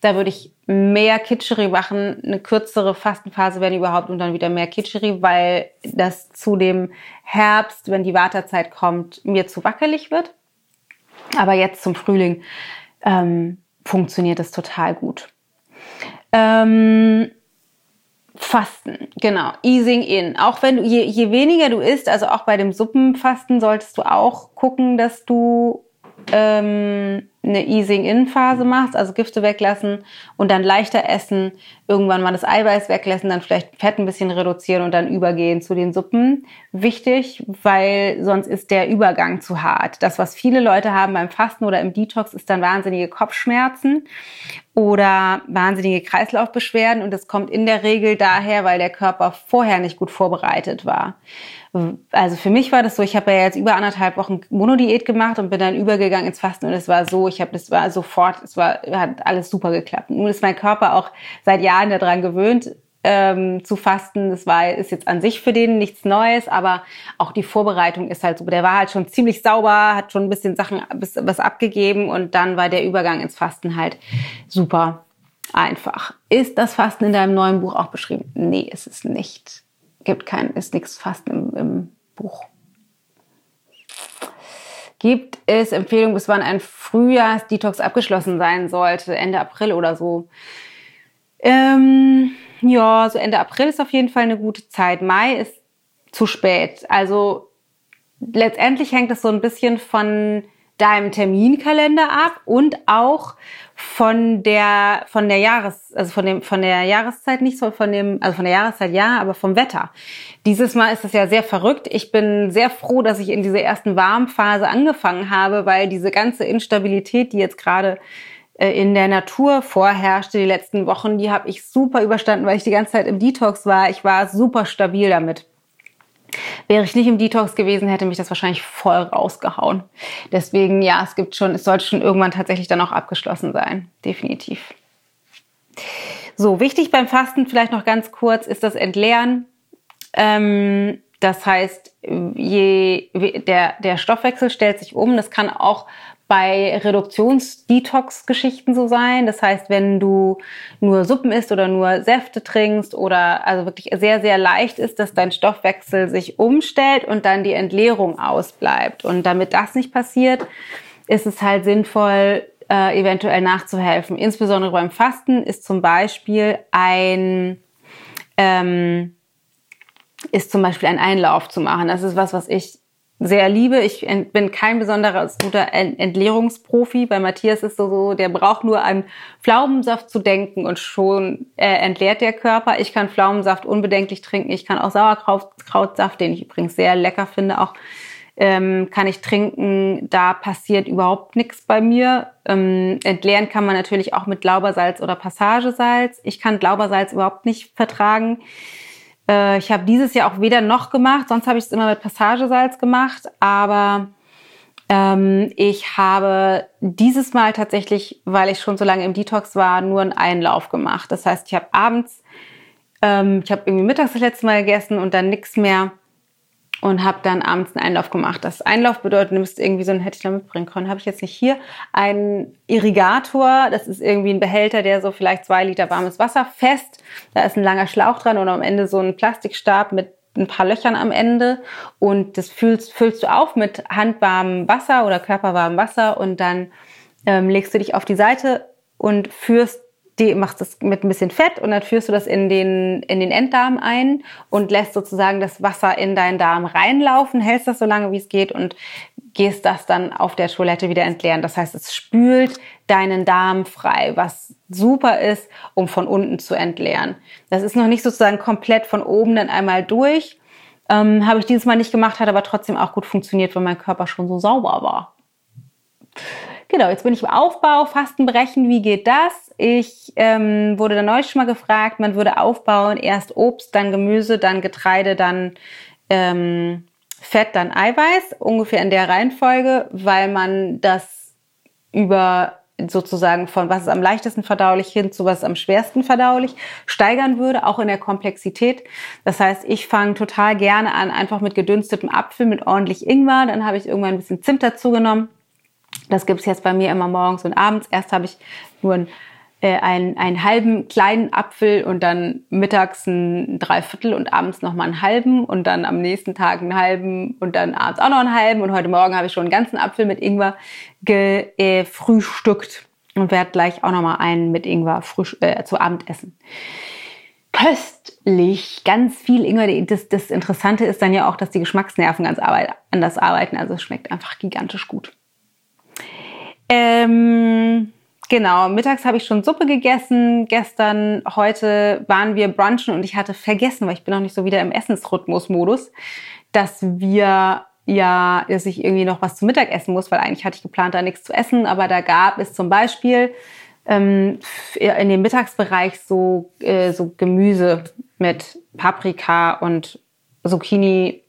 Da würde ich mehr Kitscheri machen, eine kürzere Fastenphase, wenn überhaupt, und dann wieder mehr Kitscheri, weil das zu dem Herbst, wenn die Wartezeit kommt, mir zu wackelig wird. Aber jetzt zum Frühling ähm, funktioniert das total gut. Ähm, Fasten, genau. Easing in. Auch wenn du, je, je weniger du isst, also auch bei dem Suppenfasten, solltest du auch gucken, dass du ähm, eine Easing-In-Phase machst, also Gifte weglassen und dann leichter essen, irgendwann mal das Eiweiß weglassen, dann vielleicht Fett ein bisschen reduzieren und dann übergehen zu den Suppen. Wichtig, weil sonst ist der Übergang zu hart. Das, was viele Leute haben beim Fasten oder im Detox, ist dann wahnsinnige Kopfschmerzen oder wahnsinnige Kreislaufbeschwerden und das kommt in der Regel daher, weil der Körper vorher nicht gut vorbereitet war. Also für mich war das so, ich habe ja jetzt über anderthalb Wochen Monodiät gemacht und bin dann übergegangen ins Fasten und es war so, ich habe das war sofort, es war hat alles super geklappt. Nun ist mein Körper auch seit Jahren daran gewöhnt, ähm, zu fasten. Das war ist jetzt an sich für den nichts Neues, aber auch die Vorbereitung ist halt so. Der war halt schon ziemlich sauber, hat schon ein bisschen Sachen was abgegeben und dann war der Übergang ins Fasten halt super einfach. Ist das Fasten in deinem neuen Buch auch beschrieben? Nee, ist es nicht gibt kein, ist nichts fast im, im Buch. Gibt es Empfehlungen, bis wann ein Frühjahrsdetox abgeschlossen sein sollte? Ende April oder so? Ähm, ja, so Ende April ist auf jeden Fall eine gute Zeit. Mai ist zu spät. Also letztendlich hängt es so ein bisschen von deinem Terminkalender ab und auch von der von der Jahres also von dem von der Jahreszeit nicht so von dem also von der Jahreszeit ja aber vom Wetter. Dieses Mal ist es ja sehr verrückt. Ich bin sehr froh dass ich in dieser ersten Warmphase angefangen habe weil diese ganze Instabilität die jetzt gerade äh, in der Natur vorherrschte die letzten Wochen die habe ich super überstanden weil ich die ganze Zeit im Detox war. Ich war super stabil damit Wäre ich nicht im Detox gewesen, hätte mich das wahrscheinlich voll rausgehauen. Deswegen, ja, es gibt schon, es sollte schon irgendwann tatsächlich dann auch abgeschlossen sein. Definitiv. So, wichtig beim Fasten vielleicht noch ganz kurz ist das Entleeren. Ähm, das heißt, je, der, der Stoffwechsel stellt sich um. Das kann auch bei Reduktions-Detox-Geschichten so sein. Das heißt, wenn du nur Suppen isst oder nur Säfte trinkst oder also wirklich sehr, sehr leicht ist, dass dein Stoffwechsel sich umstellt und dann die Entleerung ausbleibt. Und damit das nicht passiert, ist es halt sinnvoll, äh, eventuell nachzuhelfen. Insbesondere beim Fasten ist zum Beispiel ein ähm, ist zum Beispiel ein Einlauf zu machen. Das ist was, was ich sehr liebe. Ich bin kein besonderer guter Entleerungsprofi. Bei Matthias ist so, so, der braucht nur an Pflaumensaft zu denken und schon äh, entleert der Körper. Ich kann Pflaumensaft unbedenklich trinken. Ich kann auch Sauerkrautsaft, den ich übrigens sehr lecker finde, auch ähm, kann ich trinken. Da passiert überhaupt nichts bei mir. Ähm, entleeren kann man natürlich auch mit Glaubersalz oder Passagesalz. Ich kann Glaubersalz überhaupt nicht vertragen. Äh, ich habe dieses Jahr auch weder noch gemacht, sonst habe ich es immer mit Passagesalz gemacht, aber ähm, ich habe dieses Mal tatsächlich, weil ich schon so lange im Detox war, nur einen Einlauf gemacht. Das heißt, ich habe abends, ähm, ich habe irgendwie mittags das letzte Mal gegessen und dann nichts mehr und habe dann abends einen Einlauf gemacht. Das Einlauf bedeutet, du nimmst irgendwie so einen, hätte ich da mitbringen können, habe ich jetzt nicht hier, einen Irrigator. Das ist irgendwie ein Behälter, der so vielleicht zwei Liter warmes Wasser fest. Da ist ein langer Schlauch dran und am Ende so ein Plastikstab mit ein paar Löchern am Ende und das füllst, füllst du auf mit handwarmem Wasser oder körperwarmem Wasser und dann ähm, legst du dich auf die Seite und führst die machst das mit ein bisschen Fett und dann führst du das in den, in den Enddarm ein und lässt sozusagen das Wasser in deinen Darm reinlaufen, hältst das so lange wie es geht und gehst das dann auf der Toilette wieder entleeren. Das heißt, es spült deinen Darm frei, was super ist, um von unten zu entleeren. Das ist noch nicht sozusagen komplett von oben dann einmal durch. Ähm, Habe ich dieses Mal nicht gemacht, hat aber trotzdem auch gut funktioniert, weil mein Körper schon so sauber war. Genau, jetzt bin ich im Aufbau, Fastenbrechen, wie geht das? Ich ähm, wurde da neulich schon mal gefragt, man würde aufbauen, erst Obst, dann Gemüse, dann Getreide, dann ähm, Fett, dann Eiweiß, ungefähr in der Reihenfolge, weil man das über sozusagen von was ist am leichtesten verdaulich hin zu was ist am schwersten verdaulich steigern würde, auch in der Komplexität. Das heißt, ich fange total gerne an, einfach mit gedünstetem Apfel, mit ordentlich Ingwer, dann habe ich irgendwann ein bisschen Zimt dazu genommen das gibt es jetzt bei mir immer morgens und abends. Erst habe ich nur einen, äh, einen, einen halben kleinen Apfel und dann mittags ein Dreiviertel und abends nochmal einen halben und dann am nächsten Tag einen halben und dann abends auch noch einen halben. Und heute Morgen habe ich schon einen ganzen Apfel mit Ingwer gefrühstückt und werde gleich auch nochmal einen mit Ingwer frisch, äh, zu Abend essen. Köstlich, ganz viel Ingwer. Das, das Interessante ist dann ja auch, dass die Geschmacksnerven ganz anders arbeiten. Also es schmeckt einfach gigantisch gut. Ähm, genau, mittags habe ich schon Suppe gegessen. Gestern, heute waren wir brunchen und ich hatte vergessen, weil ich bin noch nicht so wieder im Essensrhythmus-Modus, dass wir ja, dass ich irgendwie noch was zum Mittag essen muss, weil eigentlich hatte ich geplant, da nichts zu essen. Aber da gab es zum Beispiel ähm, in dem Mittagsbereich so, äh, so Gemüse mit Paprika und Zucchini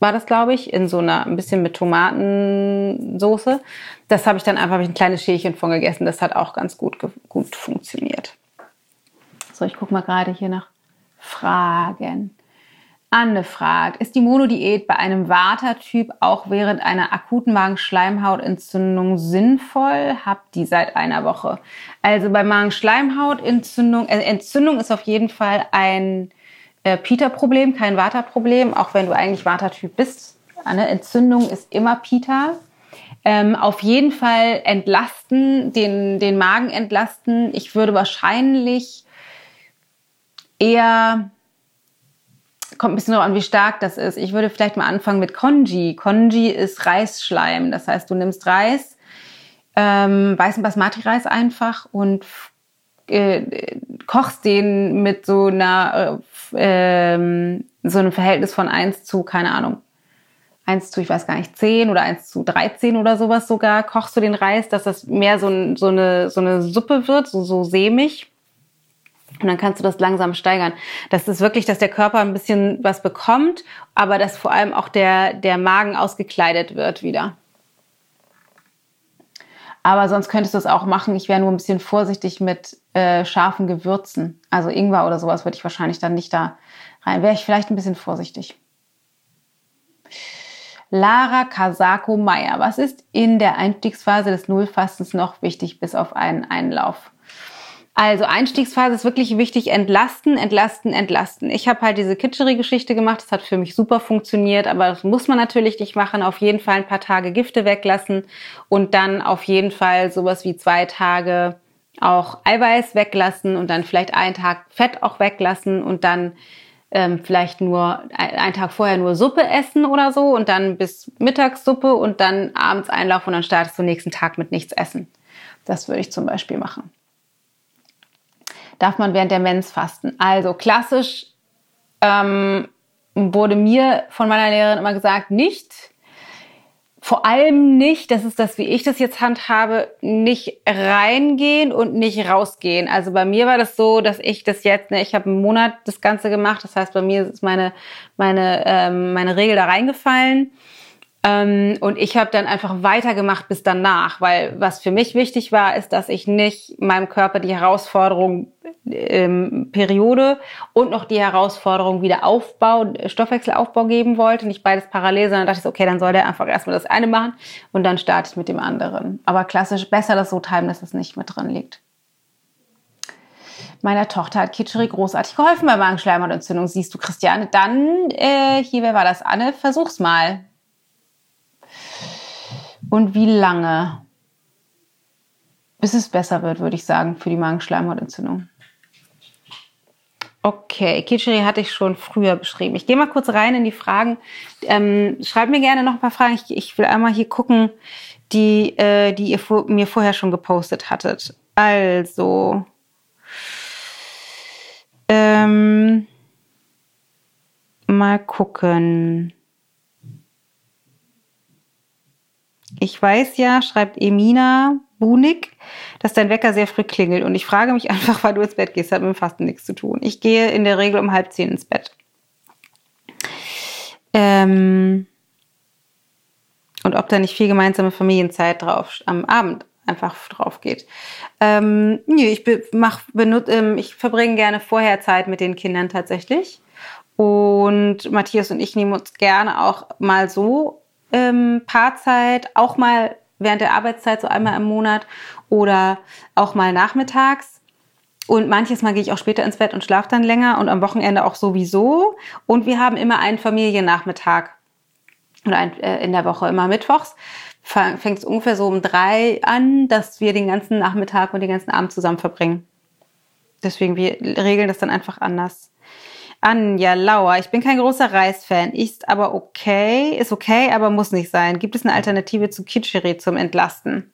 war das, glaube ich, in so einer, ein bisschen mit Tomatensoße. Das habe ich dann einfach ein kleines Schälchen von gegessen. Das hat auch ganz gut, gut funktioniert. So, ich gucke mal gerade hier nach Fragen. Anne fragt, ist die Monodiät bei einem Vata-Typ auch während einer akuten Magenschleimhautentzündung sinnvoll? Hab die seit einer Woche. Also bei Magenschleimhautentzündung, äh, Entzündung ist auf jeden Fall ein äh, Pita-Problem, kein Vata-Problem, auch wenn du eigentlich Vata-Typ bist. Eine Entzündung ist immer Pita. Ähm, auf jeden Fall entlasten, den, den Magen entlasten. Ich würde wahrscheinlich eher, kommt ein bisschen darauf an, wie stark das ist. Ich würde vielleicht mal anfangen mit Konji. Konji ist Reisschleim. Das heißt, du nimmst Reis, ähm, weißen Basmati-Reis einfach und äh, kochst den mit so einer äh, ähm, so einem Verhältnis von 1 zu, keine Ahnung, 1 zu, ich weiß gar nicht, 10 oder 1 zu 13 oder sowas sogar, kochst du den Reis, dass das mehr so, so, eine, so eine Suppe wird, so, so sämig. Und dann kannst du das langsam steigern. Das ist wirklich, dass der Körper ein bisschen was bekommt, aber dass vor allem auch der, der Magen ausgekleidet wird wieder. Aber sonst könntest du es auch machen. Ich wäre nur ein bisschen vorsichtig mit äh, scharfen Gewürzen. Also Ingwer oder sowas würde ich wahrscheinlich dann nicht da rein. Wäre ich vielleicht ein bisschen vorsichtig. Lara Kasako Meyer. Was ist in der Einstiegsphase des Nullfastens noch wichtig, bis auf einen Einlauf? Also Einstiegsphase ist wirklich wichtig. Entlasten, entlasten, entlasten. Ich habe halt diese Kitschery-Geschichte gemacht. Das hat für mich super funktioniert, aber das muss man natürlich nicht machen. Auf jeden Fall ein paar Tage Gifte weglassen und dann auf jeden Fall sowas wie zwei Tage auch Eiweiß weglassen und dann vielleicht einen Tag Fett auch weglassen und dann ähm, vielleicht nur einen Tag vorher nur Suppe essen oder so und dann bis Mittagssuppe und dann abends einlaufen und dann startest du nächsten Tag mit nichts essen. Das würde ich zum Beispiel machen. Darf man während der Mens fasten? Also klassisch ähm, wurde mir von meiner Lehrerin immer gesagt, nicht. Vor allem nicht, das ist das, wie ich das jetzt handhabe, nicht reingehen und nicht rausgehen. Also bei mir war das so, dass ich das jetzt, ne, ich habe einen Monat das Ganze gemacht. Das heißt, bei mir ist meine, meine, ähm, meine Regel da reingefallen. Ähm, und ich habe dann einfach weitergemacht bis danach, weil was für mich wichtig war, ist, dass ich nicht meinem Körper die Herausforderung ähm, Periode und noch die Herausforderung wieder Aufbau, Stoffwechselaufbau geben wollte, nicht beides parallel, sondern dachte ich, okay, dann soll der einfach erstmal das eine machen und dann starte ich mit dem anderen. Aber klassisch besser das so timen, dass es nicht mit drin liegt. Meiner Tochter hat Kitscheri großartig geholfen bei Magenschleimhautentzündung. Siehst du, Christiane? Dann, äh, hier, wer war das? Anne, versuch's mal. Und wie lange? Bis es besser wird, würde ich sagen, für die Magenschleimhautentzündung. Okay, Kitscheri hatte ich schon früher beschrieben. Ich gehe mal kurz rein in die Fragen. Ähm, schreibt mir gerne noch ein paar Fragen. Ich, ich will einmal hier gucken, die, äh, die ihr vor, mir vorher schon gepostet hattet. Also, ähm, mal gucken. Ich weiß ja, schreibt Emina Bunig, dass dein Wecker sehr früh klingelt. Und ich frage mich einfach, weil du ins Bett gehst, hat mit dem Fasten nichts zu tun. Ich gehe in der Regel um halb zehn ins Bett. Ähm und ob da nicht viel gemeinsame Familienzeit drauf am Abend einfach drauf geht. Ähm, nee, ich, mach, benut, ähm, ich verbringe gerne vorher Zeit mit den Kindern tatsächlich. Und Matthias und ich nehmen uns gerne auch mal so ähm, Paarzeit, auch mal während der Arbeitszeit, so einmal im Monat oder auch mal nachmittags. Und manches Mal gehe ich auch später ins Bett und schlafe dann länger und am Wochenende auch sowieso. Und wir haben immer einen Familiennachmittag oder ein, äh, in der Woche immer mittwochs. Fängt es ungefähr so um drei an, dass wir den ganzen Nachmittag und den ganzen Abend zusammen verbringen. Deswegen, wir regeln das dann einfach anders. Anja Lauer, ich bin kein großer Reisfan, ist aber okay, ist okay, aber muss nicht sein. Gibt es eine Alternative zu Kitscheri zum Entlasten?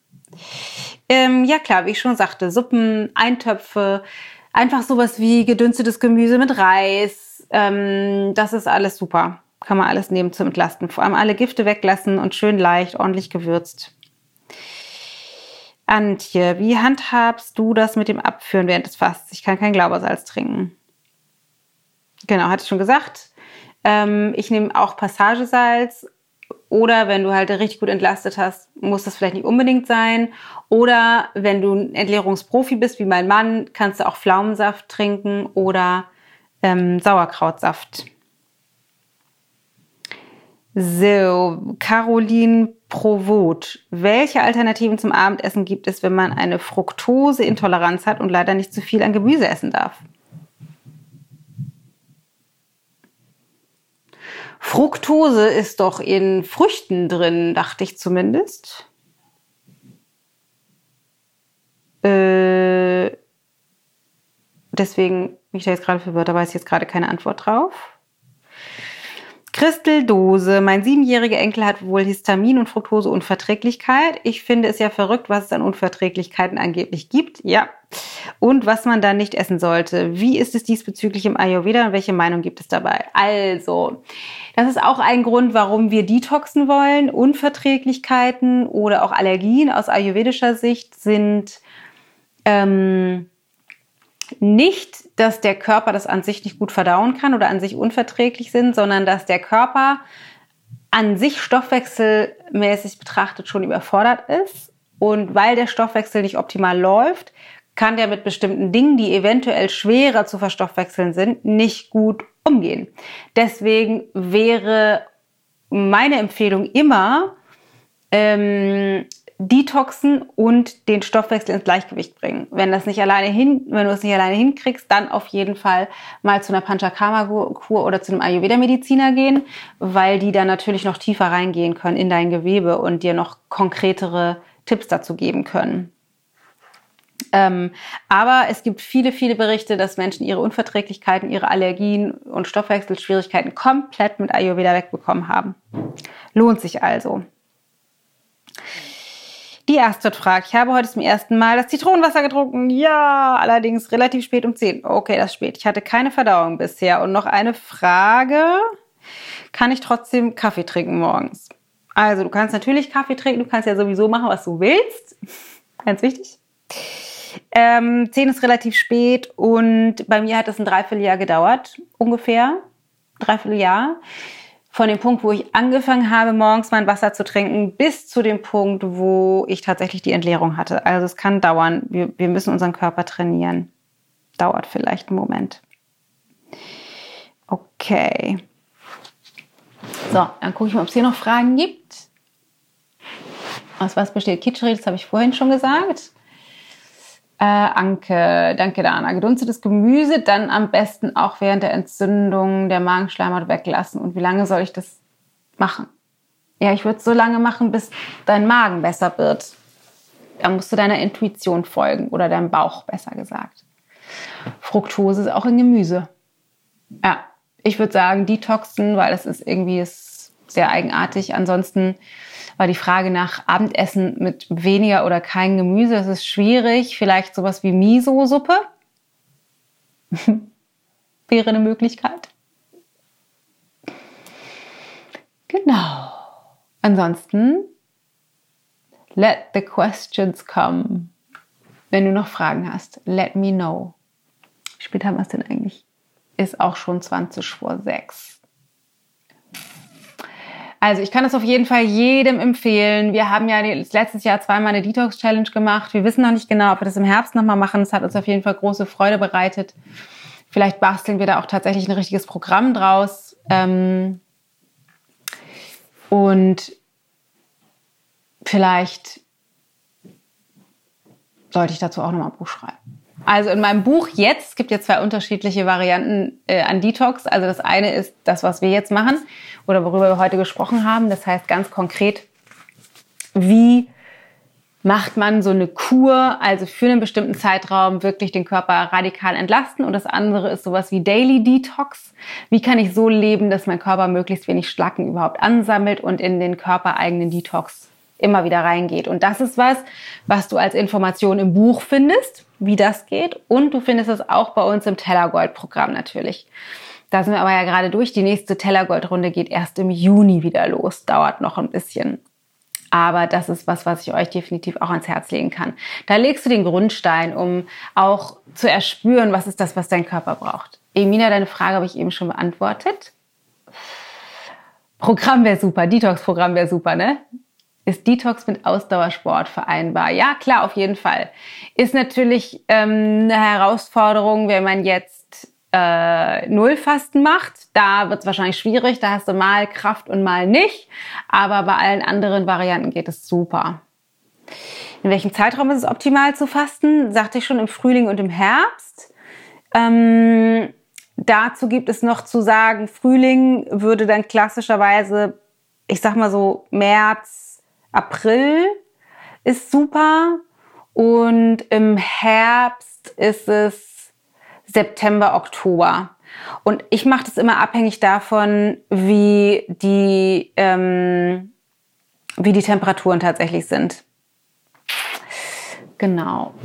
Ähm, ja klar, wie ich schon sagte, Suppen, Eintöpfe, einfach sowas wie gedünstetes Gemüse mit Reis, ähm, das ist alles super. Kann man alles nehmen zum Entlasten. Vor allem alle Gifte weglassen und schön leicht, ordentlich gewürzt. Antje, wie handhabst du das mit dem Abführen während des Fasts? Ich kann kein Glaubersalz trinken. Genau, hatte ich schon gesagt. Ähm, ich nehme auch Passagesalz. Oder wenn du halt richtig gut entlastet hast, muss das vielleicht nicht unbedingt sein. Oder wenn du ein Entleerungsprofi bist, wie mein Mann, kannst du auch Pflaumensaft trinken oder ähm, Sauerkrautsaft. So, Caroline Provot. Welche Alternativen zum Abendessen gibt es, wenn man eine Fructoseintoleranz hat und leider nicht zu viel an Gemüse essen darf? Fructose ist doch in Früchten drin, dachte ich zumindest. Äh, deswegen bin ich da jetzt gerade verwirrt, da weiß ich jetzt gerade keine Antwort drauf. Christeldose. Mein siebenjähriger Enkel hat wohl Histamin- und Fructoseunverträglichkeit. Ich finde es ja verrückt, was es an Unverträglichkeiten angeblich gibt. Ja. Und was man da nicht essen sollte. Wie ist es diesbezüglich im Ayurveda und welche Meinung gibt es dabei? Also, das ist auch ein Grund, warum wir detoxen wollen. Unverträglichkeiten oder auch Allergien aus ayurvedischer Sicht sind ähm, nicht, dass der Körper das an sich nicht gut verdauen kann oder an sich unverträglich sind, sondern dass der Körper an sich stoffwechselmäßig betrachtet schon überfordert ist. Und weil der Stoffwechsel nicht optimal läuft, kann der mit bestimmten Dingen, die eventuell schwerer zu verstoffwechseln sind, nicht gut umgehen. Deswegen wäre meine Empfehlung immer, ähm, detoxen und den Stoffwechsel ins Gleichgewicht bringen. Wenn das nicht alleine hin, wenn du es nicht alleine hinkriegst, dann auf jeden Fall mal zu einer Panchakarma-Kur oder zu einem Ayurveda-Mediziner gehen, weil die dann natürlich noch tiefer reingehen können in dein Gewebe und dir noch konkretere Tipps dazu geben können. Ähm, aber es gibt viele, viele Berichte, dass Menschen ihre Unverträglichkeiten, ihre Allergien und Stoffwechselschwierigkeiten komplett mit Ayurveda wegbekommen haben. Lohnt sich also. Die erste fragt, ich habe heute zum ersten Mal das Zitronenwasser getrunken. Ja, allerdings relativ spät um 10. Okay, das ist spät. Ich hatte keine Verdauung bisher. Und noch eine Frage. Kann ich trotzdem Kaffee trinken morgens? Also, du kannst natürlich Kaffee trinken. Du kannst ja sowieso machen, was du willst. Ganz wichtig. Ähm, 10 ist relativ spät und bei mir hat es ein Dreivierteljahr gedauert, ungefähr. Dreivierteljahr von dem Punkt, wo ich angefangen habe, morgens mein Wasser zu trinken, bis zu dem Punkt, wo ich tatsächlich die Entleerung hatte. Also es kann dauern. Wir, wir müssen unseren Körper trainieren. Dauert vielleicht einen Moment. Okay. So, dann gucke ich mal, ob es hier noch Fragen gibt. Aus was besteht Kitscheri? Das habe ich vorhin schon gesagt. Äh, Anke, danke Dana. Gedunstetes Gemüse dann am besten auch während der Entzündung der Magenschleimhaut weglassen. Und wie lange soll ich das machen? Ja, ich würde es so lange machen, bis dein Magen besser wird. Da musst du deiner Intuition folgen oder deinem Bauch besser gesagt. Fructose ist auch in Gemüse. Ja, ich würde sagen Detoxen, weil das ist irgendwie ist sehr eigenartig. Ansonsten war die Frage nach Abendessen mit weniger oder kein Gemüse. Das ist schwierig. Vielleicht sowas wie Miso-Suppe wäre eine Möglichkeit. Genau. Ansonsten, let the questions come. Wenn du noch Fragen hast, let me know. Wie spät haben wir es denn eigentlich? Ist auch schon 20 vor 6. Also ich kann es auf jeden Fall jedem empfehlen. Wir haben ja letztes Jahr zweimal eine Detox-Challenge gemacht. Wir wissen noch nicht genau, ob wir das im Herbst nochmal machen. Es hat uns auf jeden Fall große Freude bereitet. Vielleicht basteln wir da auch tatsächlich ein richtiges Programm draus. Ähm und vielleicht sollte ich dazu auch nochmal ein Buch schreiben. Also in meinem Buch jetzt, es gibt ja zwei unterschiedliche Varianten äh, an Detox. Also das eine ist das, was wir jetzt machen oder worüber wir heute gesprochen haben. Das heißt ganz konkret, wie macht man so eine Kur, also für einen bestimmten Zeitraum wirklich den Körper radikal entlasten. Und das andere ist sowas wie Daily Detox. Wie kann ich so leben, dass mein Körper möglichst wenig Schlacken überhaupt ansammelt und in den körpereigenen Detox immer wieder reingeht. Und das ist was, was du als Information im Buch findest wie das geht. Und du findest es auch bei uns im Tellergold-Programm natürlich. Da sind wir aber ja gerade durch. Die nächste Tellergold-Runde geht erst im Juni wieder los. Dauert noch ein bisschen. Aber das ist was, was ich euch definitiv auch ans Herz legen kann. Da legst du den Grundstein, um auch zu erspüren, was ist das, was dein Körper braucht. Emina, deine Frage habe ich eben schon beantwortet. Programm wäre super, Detox-Programm wäre super, ne? Ist Detox mit Ausdauersport vereinbar? Ja, klar, auf jeden Fall. Ist natürlich ähm, eine Herausforderung, wenn man jetzt äh, Nullfasten macht. Da wird es wahrscheinlich schwierig. Da hast du mal Kraft und mal nicht. Aber bei allen anderen Varianten geht es super. In welchem Zeitraum ist es optimal zu fasten? Sagte ich schon im Frühling und im Herbst. Ähm, dazu gibt es noch zu sagen, Frühling würde dann klassischerweise, ich sag mal so März, April ist super und im Herbst ist es September, Oktober. Und ich mache das immer abhängig davon, wie die, ähm, wie die Temperaturen tatsächlich sind. Genau.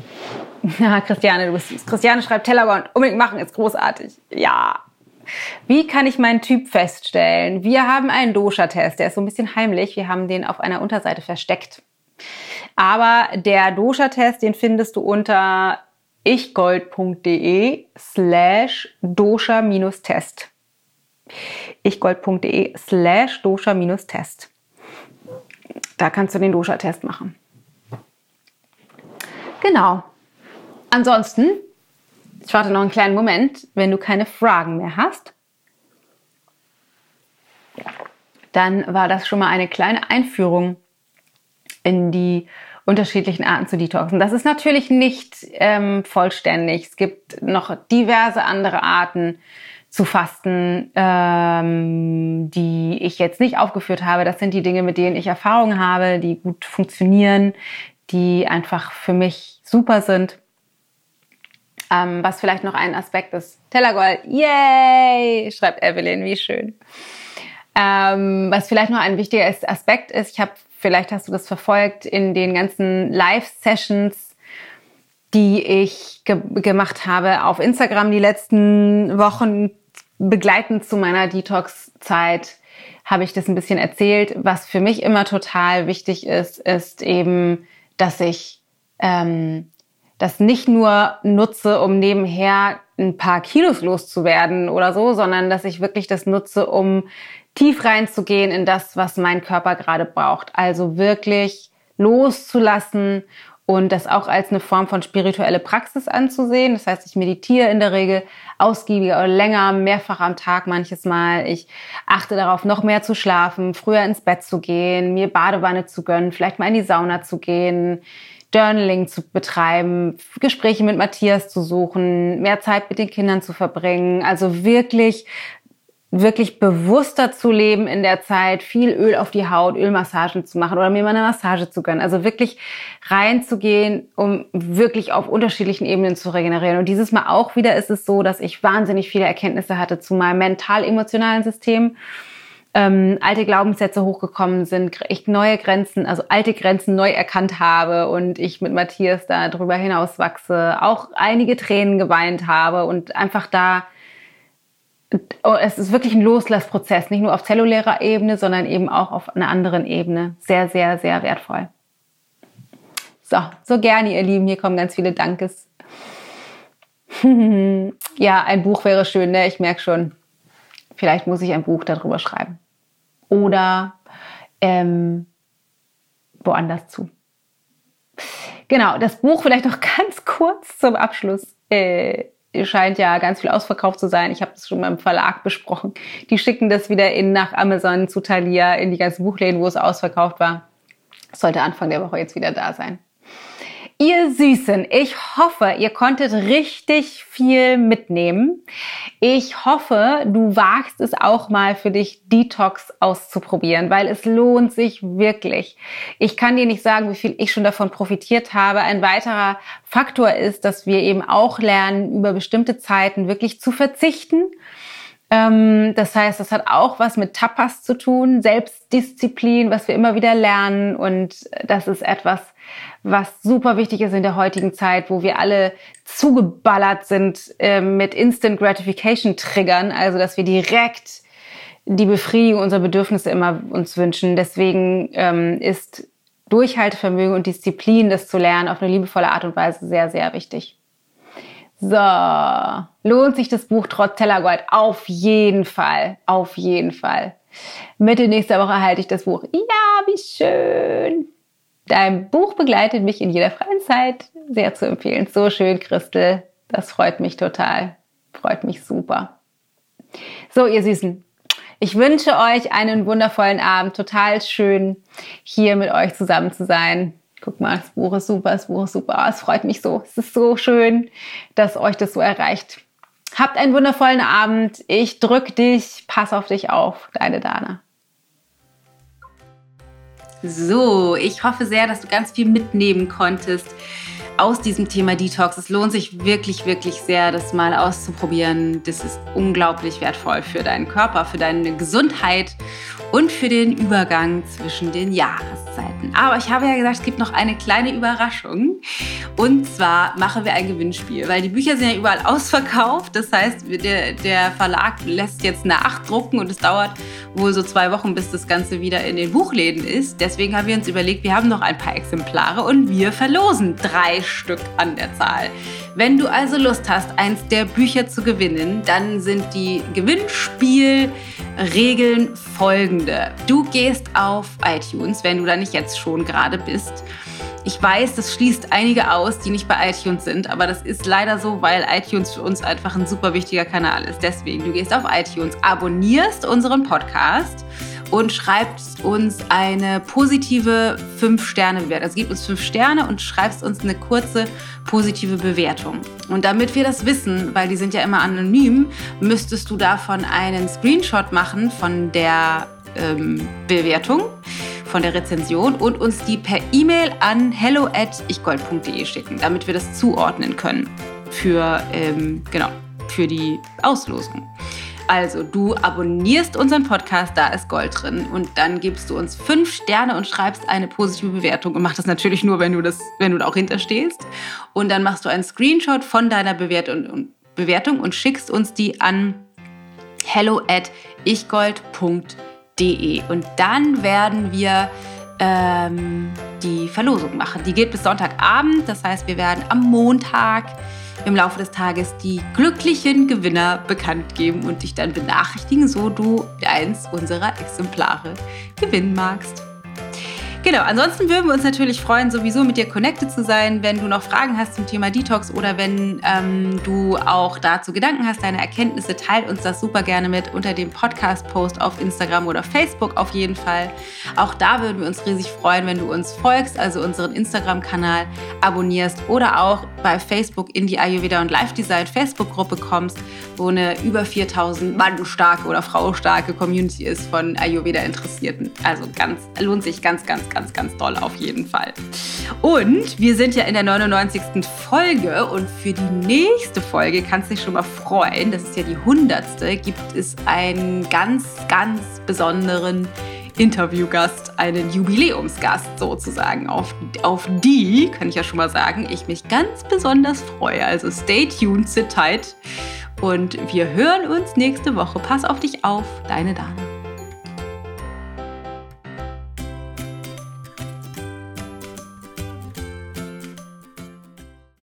Ja, Christiane, du bist. Christiane schreibt Tellergond, unbedingt machen, ist großartig. Ja, wie kann ich meinen Typ feststellen? Wir haben einen Dosha-Test, der ist so ein bisschen heimlich. Wir haben den auf einer Unterseite versteckt. Aber der Dosha-Test, den findest du unter ichgold.de slash dosha-test. ichgold.de slash dosha-test. Da kannst du den Dosha-Test machen. Genau. Ansonsten ich warte noch einen kleinen Moment. Wenn du keine Fragen mehr hast, dann war das schon mal eine kleine Einführung in die unterschiedlichen Arten zu detoxen. Das ist natürlich nicht ähm, vollständig. Es gibt noch diverse andere Arten zu fasten, ähm, die ich jetzt nicht aufgeführt habe. Das sind die Dinge, mit denen ich Erfahrung habe, die gut funktionieren, die einfach für mich super sind. Ähm, was vielleicht noch ein Aspekt ist. Tellergold, yay, schreibt Evelyn, wie schön. Ähm, was vielleicht noch ein wichtiger Aspekt ist, ich habe, vielleicht hast du das verfolgt, in den ganzen Live-Sessions, die ich ge gemacht habe auf Instagram die letzten Wochen, begleitend zu meiner Detox-Zeit, habe ich das ein bisschen erzählt. Was für mich immer total wichtig ist, ist eben, dass ich ähm, das nicht nur nutze, um nebenher ein paar Kilos loszuwerden oder so, sondern dass ich wirklich das nutze, um tief reinzugehen in das, was mein Körper gerade braucht. Also wirklich loszulassen und das auch als eine Form von spirituelle Praxis anzusehen. Das heißt, ich meditiere in der Regel ausgiebiger oder länger, mehrfach am Tag manches Mal. Ich achte darauf, noch mehr zu schlafen, früher ins Bett zu gehen, mir Badewanne zu gönnen, vielleicht mal in die Sauna zu gehen, Journaling zu betreiben, Gespräche mit Matthias zu suchen, mehr Zeit mit den Kindern zu verbringen. Also wirklich wirklich bewusster zu leben in der Zeit, viel Öl auf die Haut, Ölmassagen zu machen oder mir mal eine Massage zu gönnen. Also wirklich reinzugehen, um wirklich auf unterschiedlichen Ebenen zu regenerieren. Und dieses Mal auch wieder ist es so, dass ich wahnsinnig viele Erkenntnisse hatte zu meinem mental-emotionalen System. Ähm, alte Glaubenssätze hochgekommen sind, ich neue Grenzen, also alte Grenzen neu erkannt habe und ich mit Matthias da drüber hinaus wachse, auch einige Tränen geweint habe und einfach da Oh, es ist wirklich ein Loslassprozess, nicht nur auf zellulärer Ebene, sondern eben auch auf einer anderen Ebene. Sehr, sehr, sehr wertvoll. So, so gerne, ihr Lieben. Hier kommen ganz viele Dankes. ja, ein Buch wäre schön, ne? Ich merke schon. Vielleicht muss ich ein Buch darüber schreiben. Oder ähm, woanders zu. Genau, das Buch vielleicht noch ganz kurz zum Abschluss. Äh, scheint ja ganz viel ausverkauft zu sein. Ich habe das schon beim Verlag besprochen. Die schicken das wieder in nach Amazon zu Thalia in die ganzen Buchläden, wo es ausverkauft war. sollte Anfang der Woche jetzt wieder da sein. Ihr Süßen, ich hoffe, ihr konntet richtig viel mitnehmen. Ich hoffe, du wagst es auch mal für dich, Detox auszuprobieren, weil es lohnt sich wirklich. Ich kann dir nicht sagen, wie viel ich schon davon profitiert habe. Ein weiterer Faktor ist, dass wir eben auch lernen, über bestimmte Zeiten wirklich zu verzichten das heißt, das hat auch was mit Tapas zu tun, Selbstdisziplin, was wir immer wieder lernen. Und das ist etwas, was super wichtig ist in der heutigen Zeit, wo wir alle zugeballert sind äh, mit Instant Gratification Triggern, also dass wir direkt die Befriedigung unserer Bedürfnisse immer uns wünschen. Deswegen ähm, ist Durchhaltevermögen und Disziplin, das zu lernen, auf eine liebevolle Art und Weise sehr, sehr wichtig. So, lohnt sich das Buch trotz Tellergold? Auf jeden Fall, auf jeden Fall. Mitte nächster Woche erhalte ich das Buch. Ja, wie schön. Dein Buch begleitet mich in jeder freien Zeit. Sehr zu empfehlen. So schön, Christel. Das freut mich total. Freut mich super. So, ihr Süßen. Ich wünsche euch einen wundervollen Abend. Total schön, hier mit euch zusammen zu sein guck mal, das Buch ist super, das Buch ist super. Es freut mich so. Es ist so schön, dass euch das so erreicht. Habt einen wundervollen Abend. Ich drück dich. Pass auf dich auf. Deine Dana. So, ich hoffe sehr, dass du ganz viel mitnehmen konntest aus diesem Thema Detox. Es lohnt sich wirklich, wirklich sehr, das mal auszuprobieren. Das ist unglaublich wertvoll für deinen Körper, für deine Gesundheit und für den Übergang zwischen den Jahreszeiten. Aber ich habe ja gesagt, es gibt noch eine kleine Überraschung. Und zwar machen wir ein Gewinnspiel, weil die Bücher sind ja überall ausverkauft. Das heißt, der, der Verlag lässt jetzt nachdrucken und es dauert wohl so zwei Wochen, bis das Ganze wieder in den Buchläden ist. Deswegen haben wir uns überlegt, wir haben noch ein paar Exemplare und wir verlosen drei Stück an der Zahl. Wenn du also Lust hast, eins der Bücher zu gewinnen, dann sind die Gewinnspielregeln folgende. Du gehst auf iTunes, wenn du da nicht jetzt schon gerade bist. Ich weiß, das schließt einige aus, die nicht bei iTunes sind, aber das ist leider so, weil iTunes für uns einfach ein super wichtiger Kanal ist. Deswegen, du gehst auf iTunes, abonnierst unseren Podcast und schreibt uns eine positive 5-Sterne-Bewertung. Also gib uns 5 Sterne und schreibst uns eine kurze positive Bewertung. Und damit wir das wissen, weil die sind ja immer anonym, müsstest du davon einen Screenshot machen von der ähm, Bewertung, von der Rezension und uns die per E-Mail an hello at ichgold.de schicken, damit wir das zuordnen können. für, ähm, genau, für die Auslosung. Also, du abonnierst unseren Podcast, da ist Gold drin. Und dann gibst du uns fünf Sterne und schreibst eine positive Bewertung. Und mach das natürlich nur, wenn du, das, wenn du da auch hinterstehst. Und dann machst du einen Screenshot von deiner Bewertung und, schickst uns die an hello at ichgold.de. Und dann werden wir ähm, die Verlosung machen. Die geht bis Sonntagabend. Das heißt, wir werden am Montag im Laufe des Tages die glücklichen Gewinner bekannt geben und dich dann benachrichtigen, so du eins unserer Exemplare gewinnen magst. Genau, ansonsten würden wir uns natürlich freuen, sowieso mit dir connected zu sein, wenn du noch Fragen hast zum Thema Detox oder wenn ähm, du auch dazu Gedanken hast, deine Erkenntnisse, teilt uns das super gerne mit unter dem Podcast-Post auf Instagram oder Facebook auf jeden Fall. Auch da würden wir uns riesig freuen, wenn du uns folgst, also unseren Instagram-Kanal abonnierst oder auch bei Facebook in die Ayurveda und Life Design Facebook-Gruppe kommst, wo eine über 4000 Mann starke oder Frau starke Community ist von Ayurveda-Interessierten. Also ganz, lohnt sich ganz, ganz, ganz, ganz doll auf jeden Fall. Und wir sind ja in der 99. Folge und für die nächste Folge kannst du dich schon mal freuen, das ist ja die 100. gibt es einen ganz, ganz besonderen Interviewgast, einen Jubiläumsgast sozusagen. Auf, auf die, kann ich ja schon mal sagen, ich mich ganz besonders freue. Also stay tuned, sit tight und wir hören uns nächste Woche. Pass auf dich auf, deine Dana.